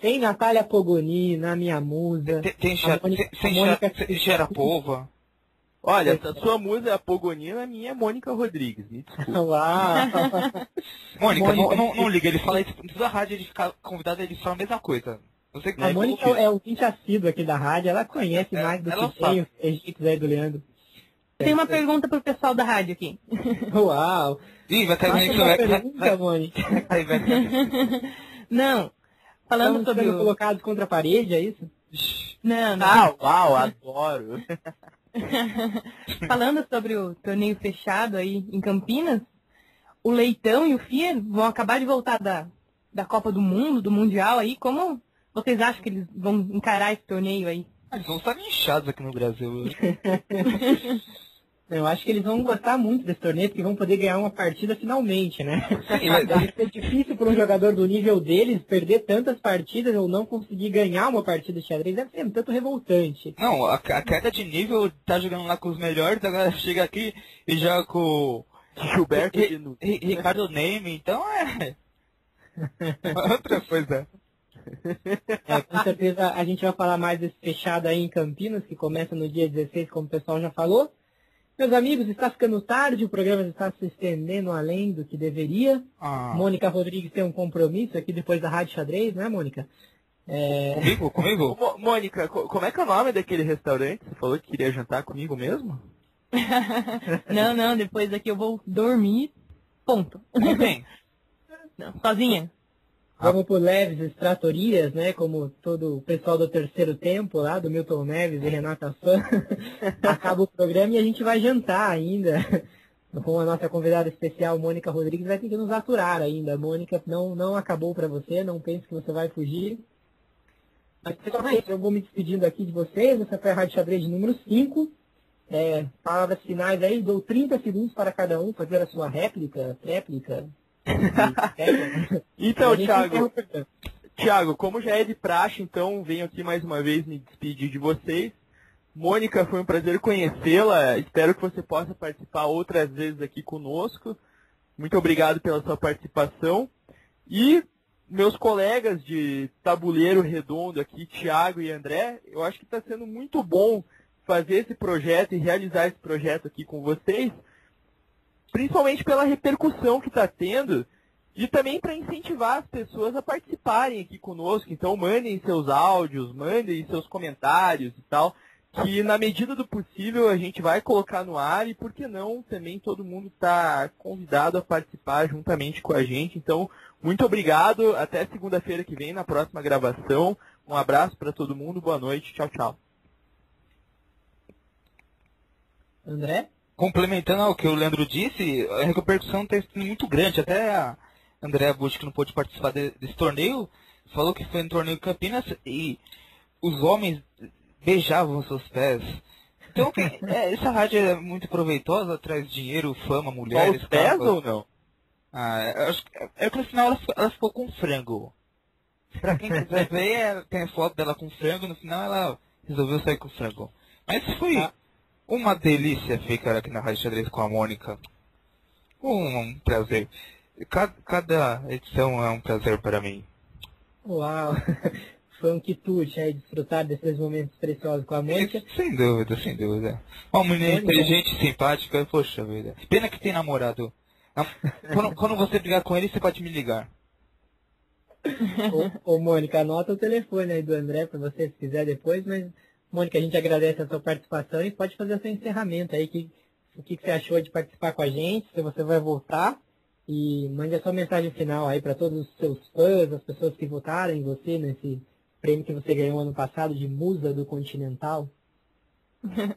Sem Natália Pogoni, na minha musa. Tem, tem, A Mônica- tem, tem a Mônica- Xa- tem Sharapova. Olha, a sua musa é a Pogonina, a minha é Mônica Rodrigues. Me desculpa. *laughs* Uau! Mônica, não, Mônica- não, não liga, ele fala isso. Em toda a rádio ele fica convidado, ele fala a mesma coisa. Você A Mônica é o ouvinte assíduo aqui da rádio, ela conhece É, mais do que tem os registros aí do Leandro. Tem uma pergunta pro pessoal da rádio aqui. *laughs* Uau! Ih, vai isso, uma vai, pergunta, vai, Mônica. *laughs* vai vai. Não. Falando Estamos sobre sendo o... colocados contra a parede, é isso? Não, não. Ah, uau, adoro. *laughs* Falando sobre o torneio fechado aí em Campinas, o Leitão e o Fier vão acabar de voltar da, da Copa do Mundo, do Mundial aí. Como vocês acham que eles vão encarar esse torneio aí? Eles vão estar inchados aqui no Brasil. *laughs* Eu acho que eles vão gostar muito desse torneio, porque vão poder ganhar uma partida finalmente, né? Sim, mas- *laughs* Deve ser difícil para um jogador do nível deles perder tantas partidas ou não conseguir ganhar uma partida de xadrez. Deve ser um tanto revoltante. Não, a, a queda de nível tá jogando lá com os melhores, agora chega aqui e joga com Gilberto. Ri- *laughs* Ricardo Neyme, então é. Outra coisa. É, com certeza a gente vai falar mais desse fechado aí em Campinas, que começa no dia 16, como o pessoal já falou. Meus amigos, está ficando tarde, o programa está se estendendo além do que deveria. Ah, Mônica Rodrigues tem um compromisso aqui depois da Rádio Xadrez, né, Mônica? É, comigo? Comigo? Ô, Mônica, co- como é que é o nome daquele restaurante? Você falou que queria jantar comigo mesmo? *laughs* não, não, depois daqui eu vou dormir. Ponto. Não tem. Não, sozinha. Vamos por leves extratorias, né? Como todo o pessoal do terceiro tempo lá, do Milton Neves e Renata Fã. *laughs* Acaba o programa e a gente vai jantar ainda. *laughs* Com a nossa convidada especial, Mônica Rodrigues, vai ter que nos aturar ainda. Mônica, não, não acabou para você, não pense que você vai fugir. Mas, pessoal, eu vou me despedindo aqui de vocês. Essa foi a Rádio Xadrez número 5. É, palavras finais aí, dou 30 segundos para cada um fazer a sua réplica, réplica. *laughs* Então, Thiago, o programa. Tiago, como já é de praxe, então venho aqui mais uma vez me despedir de vocês. Mônica, foi um prazer conhecê-la. Espero que você possa participar outras vezes aqui conosco. Muito obrigado pela sua participação. E meus colegas de tabuleiro redondo aqui, Tiago e André, eu acho que está sendo muito bom fazer esse projeto e realizar esse projeto aqui com vocês, principalmente pela repercussão que está tendo e também para incentivar as pessoas a participarem aqui conosco. Então mandem seus áudios, mandem seus comentários e tal, que na medida do possível a gente vai colocar no ar e por que não também todo mundo está convidado a participar juntamente com a gente. Então, muito obrigado, até segunda-feira que vem na próxima gravação. Um abraço para todo mundo, boa noite, tchau, tchau. André? Complementando ao que o Leandro disse, a repercussão está sendo muito grande. Até a Andréa Bush, que não pôde participar de- desse torneio, falou que foi no torneio em Campinas e os homens beijavam seus pés. Então, é, essa rádio é muito proveitosa, traz dinheiro, fama, Só mulheres. os pés ou não? Ah, acho que, é que no final ela, ficou- ela ficou com frango. Pra quem quiser ver, é- tem foto dela com frango, no final ela resolveu sair com frango. Mas foi Ah. Uma delícia ficar aqui na Rádio Xadrez com a Mônica. Um, prazer. Cada, cada edição é um prazer para mim. Uau! *laughs* Foi um quitute aí desfrutar desses momentos preciosos com a Mônica. Sem dúvida, sem dúvida. Uma mulher Mônica. inteligente, simpática, poxa vida. Pena que tem namorado. Nam- Quando, *laughs* quando você brigar com ele, você pode me ligar. ô, ô, Mônica, anota o telefone aí do André para você se quiser depois, mas Mônica, a gente agradece a sua participação e pode fazer o seu encerramento aí. Que, o que, que você achou de participar com a gente, se você vai voltar. E mande a sua mensagem final aí para todos os seus fãs, as pessoas que votaram em você nesse prêmio que você ganhou ano passado de Musa do Continental. *laughs*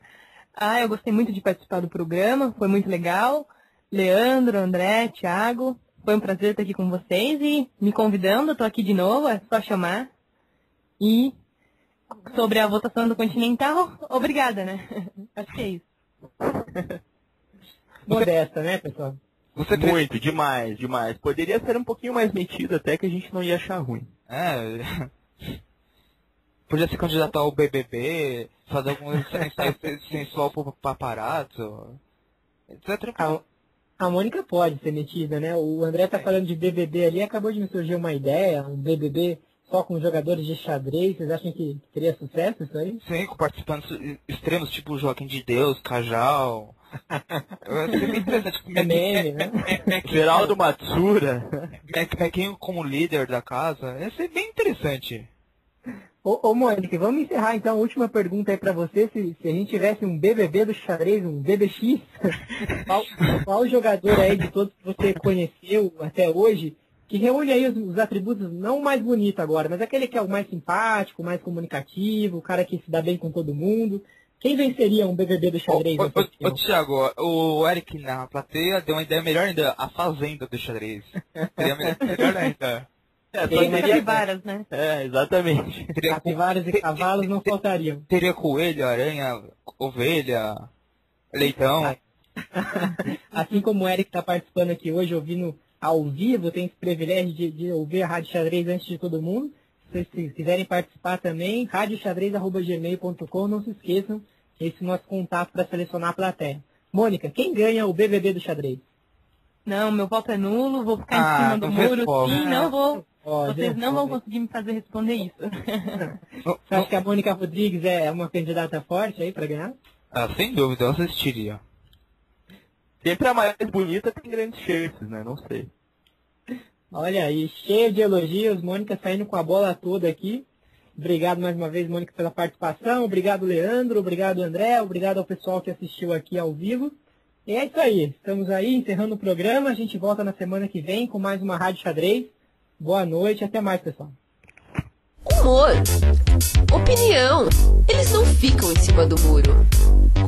ah, eu gostei muito de participar do programa, foi muito legal. Leandro, André, Thiago, foi um prazer estar aqui com vocês e me convidando, estou aqui de novo, é só chamar. E sobre a votação do Continental, obrigada, né? *laughs* Acho que é isso. Modesta, né, pessoal? Você Muito, demais, demais. Poderia ser um pouquinho mais metido até que a gente não ia achar ruim. É. Podia se candidatar ao BBB, fazer algum ensaio *laughs* sensual pro paparazzo. Etc. A, a Mônica pode ser metida, né? O André tá falando de BBB ali, acabou de me surgir uma ideia, um BBB só com jogadores de xadrez, vocês acham que teria sucesso isso aí? Sim, com participantes extremos tipo Joaquim de Deus, Cajal. *laughs* Seria bem interessante. É meme, né? Geraldo Matsura. Mequinho como líder da casa. Ia ser bem interessante. Ô, ô Mônica, vamos encerrar então a última pergunta aí pra você. Se, se a gente tivesse um BBB do xadrez, um BBX, *laughs* qual, qual jogador aí de todos que você conheceu até hoje que reúne aí os, os, atributos não mais bonito agora, mas aquele que é o mais simpático, mais comunicativo, o cara que se dá bem com todo mundo. Quem venceria um BBB do xadrez? Ô, ô, ô, Thiago, o Eric na plateia deu uma ideia melhor ainda, a fazenda do xadrez. Seria *laughs* melhor ainda. É, teria capivaras, né? É, exatamente. Teria capivaras e cavalos não faltariam. Teria coelho, aranha, ovelha, leitão. *laughs* assim como o Eric está participando aqui hoje, ouvindo ao vivo, tem esse privilégio de, de ouvir a Rádio Xadrez antes de todo mundo. Se vocês quiserem participar também, radioxadrez.gmail.com, não se esqueçam, esse é o nosso contato para selecionar a plateia. Mônica, quem ganha o BBB do xadrez? Não, meu voto é nulo, vou ficar ah, em cima do muro, sim, não vou. Vocês não vão conseguir me fazer responder isso. Você *laughs* acha que a Mônica Rodrigues é uma candidata forte aí para ganhar? Ah, sem dúvida, eu assistiria. Sempre a mais bonita tem grandes chances, né? Não sei. Olha aí, cheio de elogios, Mônica saindo com a bola toda aqui. Obrigado mais uma vez, Mônica, pela participação. Obrigado, Leandro. Obrigado, André. Obrigado ao pessoal que assistiu aqui ao vivo. E é isso aí. Estamos aí encerrando o programa. A gente volta na semana que vem com mais uma Rádio Xadrez. Boa noite. Até mais, pessoal. Humor. Opinião. Eles não ficam em cima do muro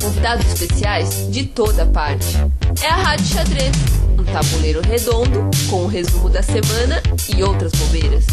convidados especiais de toda parte. É a Rádio Xadrez, um tabuleiro redondo com o resumo da semana e outras bobeiras.